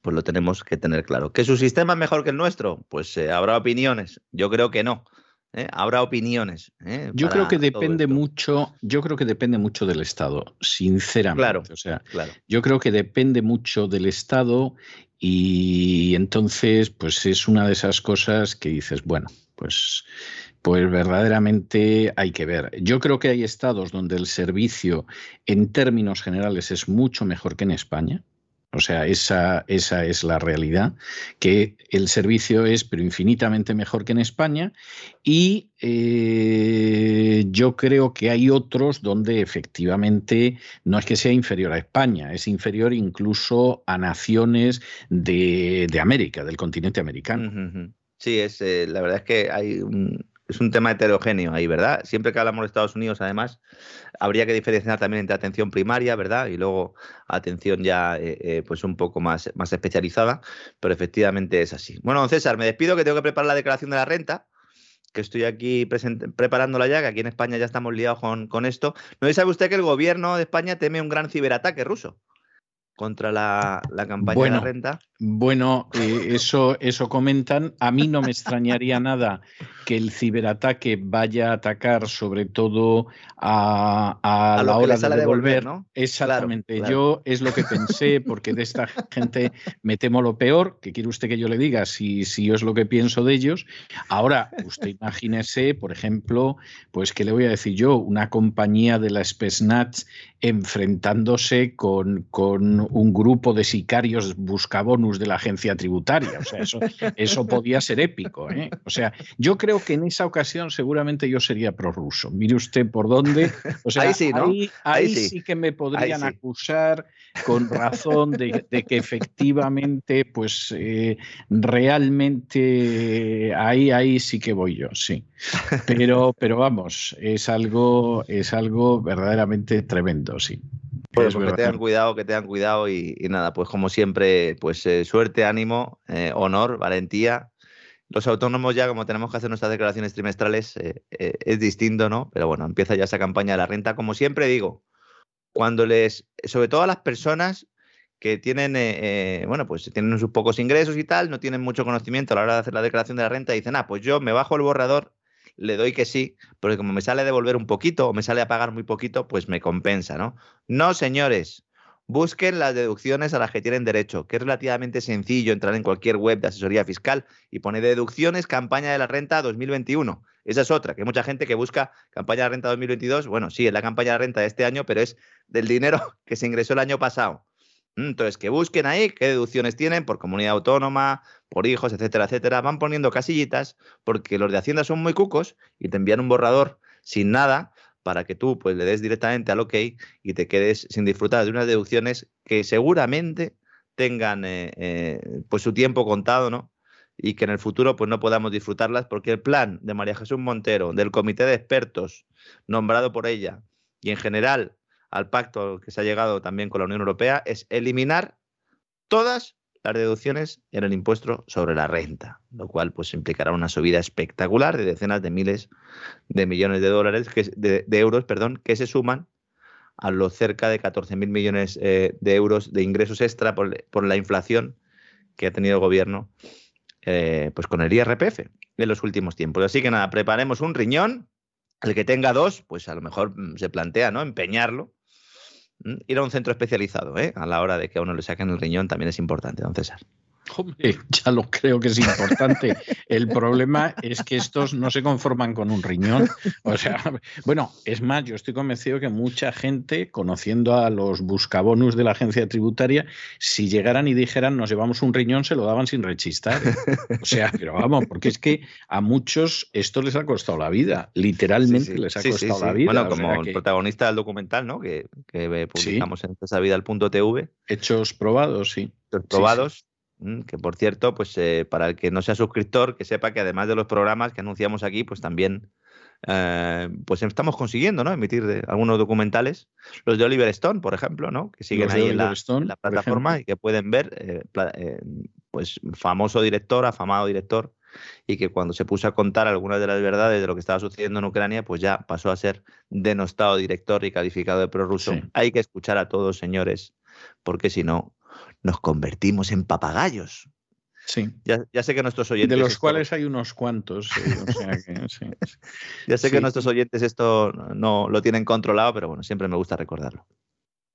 pues lo tenemos que tener claro. ¿Que su sistema es mejor que el nuestro? Pues eh, habrá opiniones. Yo creo que no. ¿eh? Habrá opiniones. Yo creo que depende mucho. Yo creo que depende mucho del Estado, sinceramente. Claro. O sea, claro. yo creo que depende mucho del Estado y entonces, pues es una de esas cosas que dices, bueno, pues pues verdaderamente hay que ver. Yo creo que hay estados donde el servicio en términos generales es mucho mejor que en España. O sea, esa, esa es la realidad, que el servicio es pero infinitamente mejor que en España y eh, yo creo que hay otros donde efectivamente no es que sea inferior a España, es inferior incluso a naciones de, América, del continente americano. Sí, es, eh, la verdad es que hay un, es un tema heterogéneo ahí, ¿verdad? Siempre que hablamos de Estados Unidos, además, habría que diferenciar también entre atención primaria, ¿verdad? Y luego atención ya, eh, eh, pues un poco más, más especializada, pero efectivamente es así. Bueno, don César, me despido que tengo que preparar la declaración de la renta que estoy aquí preparándola ya, que aquí en España ya estamos liados con, con esto. ¿No sabe usted que el gobierno de España teme un gran ciberataque ruso? Contra la, campaña de la renta. Bueno, eh, eso, eso comentan. A mí no me extrañaría nada que el ciberataque vaya a atacar sobre todo a, la hora de devolver. ¿no? Exactamente. Yo es lo que pensé, porque de esta gente me temo lo peor, que quiere usted que yo le diga si, si yo es lo que pienso de ellos. Ahora, usted imagínese, por ejemplo, pues que le voy a decir yo, una compañía de la Spesnaz enfrentándose con, con un grupo de sicarios buscabonus de la agencia tributaria. O sea, eso, eso podía ser épico. ¿eh? O sea, yo creo que en esa ocasión seguramente yo sería prorruso. Mire usted por dónde. O sea, ahí sí, ahí, sí. que me podrían acusar con razón de, que efectivamente, pues eh, realmente ahí, ahí sí que voy yo, sí. Pero, pero vamos, es algo, es algo verdaderamente tremendo, sí. Pues, que tengan cuidado, que tengan cuidado y, nada, pues como siempre, pues eh, suerte, ánimo, eh, honor, valentía. Los autónomos ya, como tenemos que hacer nuestras declaraciones trimestrales, eh, es distinto, ¿no? Pero bueno, empieza ya esa campaña de la renta. Como siempre digo, cuando les, sobre todo a las personas que tienen, bueno, pues tienen sus pocos ingresos y tal, no tienen mucho conocimiento a la hora de hacer la declaración de la renta, dicen, ah, pues yo me bajo el borrador le doy que sí, porque como me sale a devolver un poquito o me sale a pagar muy poquito, pues me compensa, ¿no? No, señores. Busquen las deducciones a las que tienen derecho, que es relativamente sencillo entrar en cualquier web de asesoría fiscal y poner deducciones campaña de la renta 2021. Esa es otra, que hay mucha gente que busca campaña de la renta 2022. Bueno, sí, es la campaña de la renta de este año, pero es del dinero que se ingresó el año pasado. Entonces, que busquen ahí qué deducciones tienen por comunidad autónoma, por hijos, etcétera, etcétera. Van poniendo casillitas porque los de Hacienda son muy cucos y te envían un borrador sin nada para que tú pues, le des directamente al OK y te quedes sin disfrutar de unas deducciones que seguramente tengan eh, eh, pues su tiempo contado, ¿no? Y que en el futuro pues no podamos disfrutarlas porque el plan de María Jesús Montero, del comité de expertos nombrado por ella y en general al pacto que se ha llegado también con la Unión Europea es eliminar todas las deducciones en el impuesto sobre la renta, lo cual pues implicará una subida espectacular de decenas de miles de millones de dólares, que, de, euros, perdón, que se suman a los cerca de 14.000 millones eh, de euros de ingresos extra por, la inflación que ha tenido el gobierno eh, pues con el IRPF en los últimos tiempos. Así que nada, preparemos un riñón. El que tenga dos, pues a lo mejor mm, se plantea, ¿no? Empeñarlo Ir a un centro especializado, ¿eh? A la hora de que a uno le saquen el riñón también es importante, don César. Hombre, ya lo creo que es importante. El problema es que estos no se conforman con un riñón. O sea, bueno, es más, yo estoy convencido que mucha gente, conociendo a los buscabonus de la agencia tributaria, si llegaran y dijeran nos llevamos un riñón, se lo daban sin rechistar. O sea, pero vamos, porque es que a muchos esto les ha costado la vida. Literalmente les ha costado la vida. Bueno, como el protagonista del documental, ¿no? Que, que publicamos en esa vida punto TV. Hechos probados, sí. Hechos probados que por cierto, pues eh, para el que no sea suscriptor, que sepa que además de los programas que anunciamos aquí, pues también eh, pues estamos consiguiendo, ¿no? Emitir algunos documentales, los de Oliver Stone, por ejemplo, ¿no? Que siguen ahí en la, plataforma y que pueden ver, eh, pues famoso director, afamado director, y que cuando se puso a contar algunas de las verdades de lo que estaba sucediendo en Ucrania, pues ya pasó a ser denostado director y calificado de prorruso. Hay que escuchar a todos, señores, porque si no, nos convertimos en papagayos. Sí. Ya, sé que nuestros oyentes. De los cuales hay unos cuantos. ya sé que nuestros oyentes esto no lo tienen controlado, pero bueno, siempre me gusta recordarlo.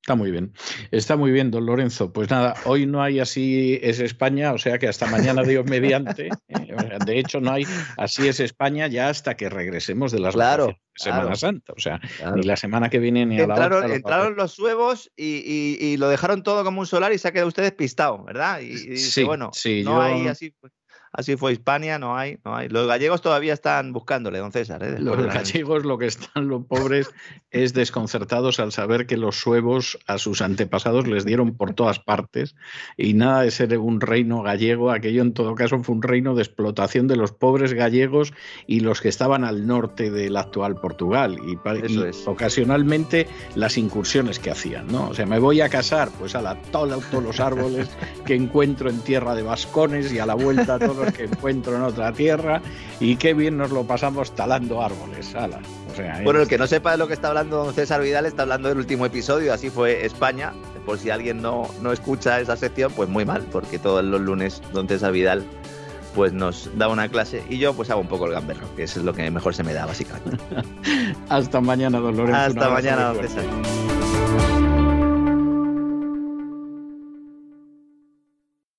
Está muy bien. Está muy bien, don Lorenzo. Pues nada, hoy no hay así es España, o sea que hasta mañana Dios mediante. Eh, de hecho, no hay así es España ya hasta que regresemos de las claro, Semana Santa. O sea, ni la semana que viene ni a la otra. Entraron los huevos y, lo dejaron todo como un solar y se ha quedado usted despistado, ¿verdad? Y, sí, bueno, sí, no hay así. Pues, Así fue Hispania, no hay, no hay. Los gallegos todavía están buscándole, don César. ¿eh? Los gallegos lo que están los pobres es desconcertados al saber que los suevos a sus antepasados les dieron por todas partes y nada de ser un reino gallego, aquello en todo caso fue un reino de explotación de los pobres gallegos y los que estaban al norte del actual Portugal y, ocasionalmente las incursiones que hacían, ¿no? O sea, me voy a casar, pues a la todos los árboles que encuentro en tierra de vascones y a la vuelta todos que encuentro en otra tierra y qué bien nos lo pasamos talando árboles. bueno, el que no sepa de lo que está hablando don César Vidal está hablando del último episodio, así fue España. Por si alguien no, no escucha esa sección, pues muy mal, porque todos los lunes don César Vidal pues nos da una clase y yo pues hago un poco el gamberro, que es lo que mejor se me da básicamente. Hasta mañana, don Lorenzo. Hasta mañana, don César.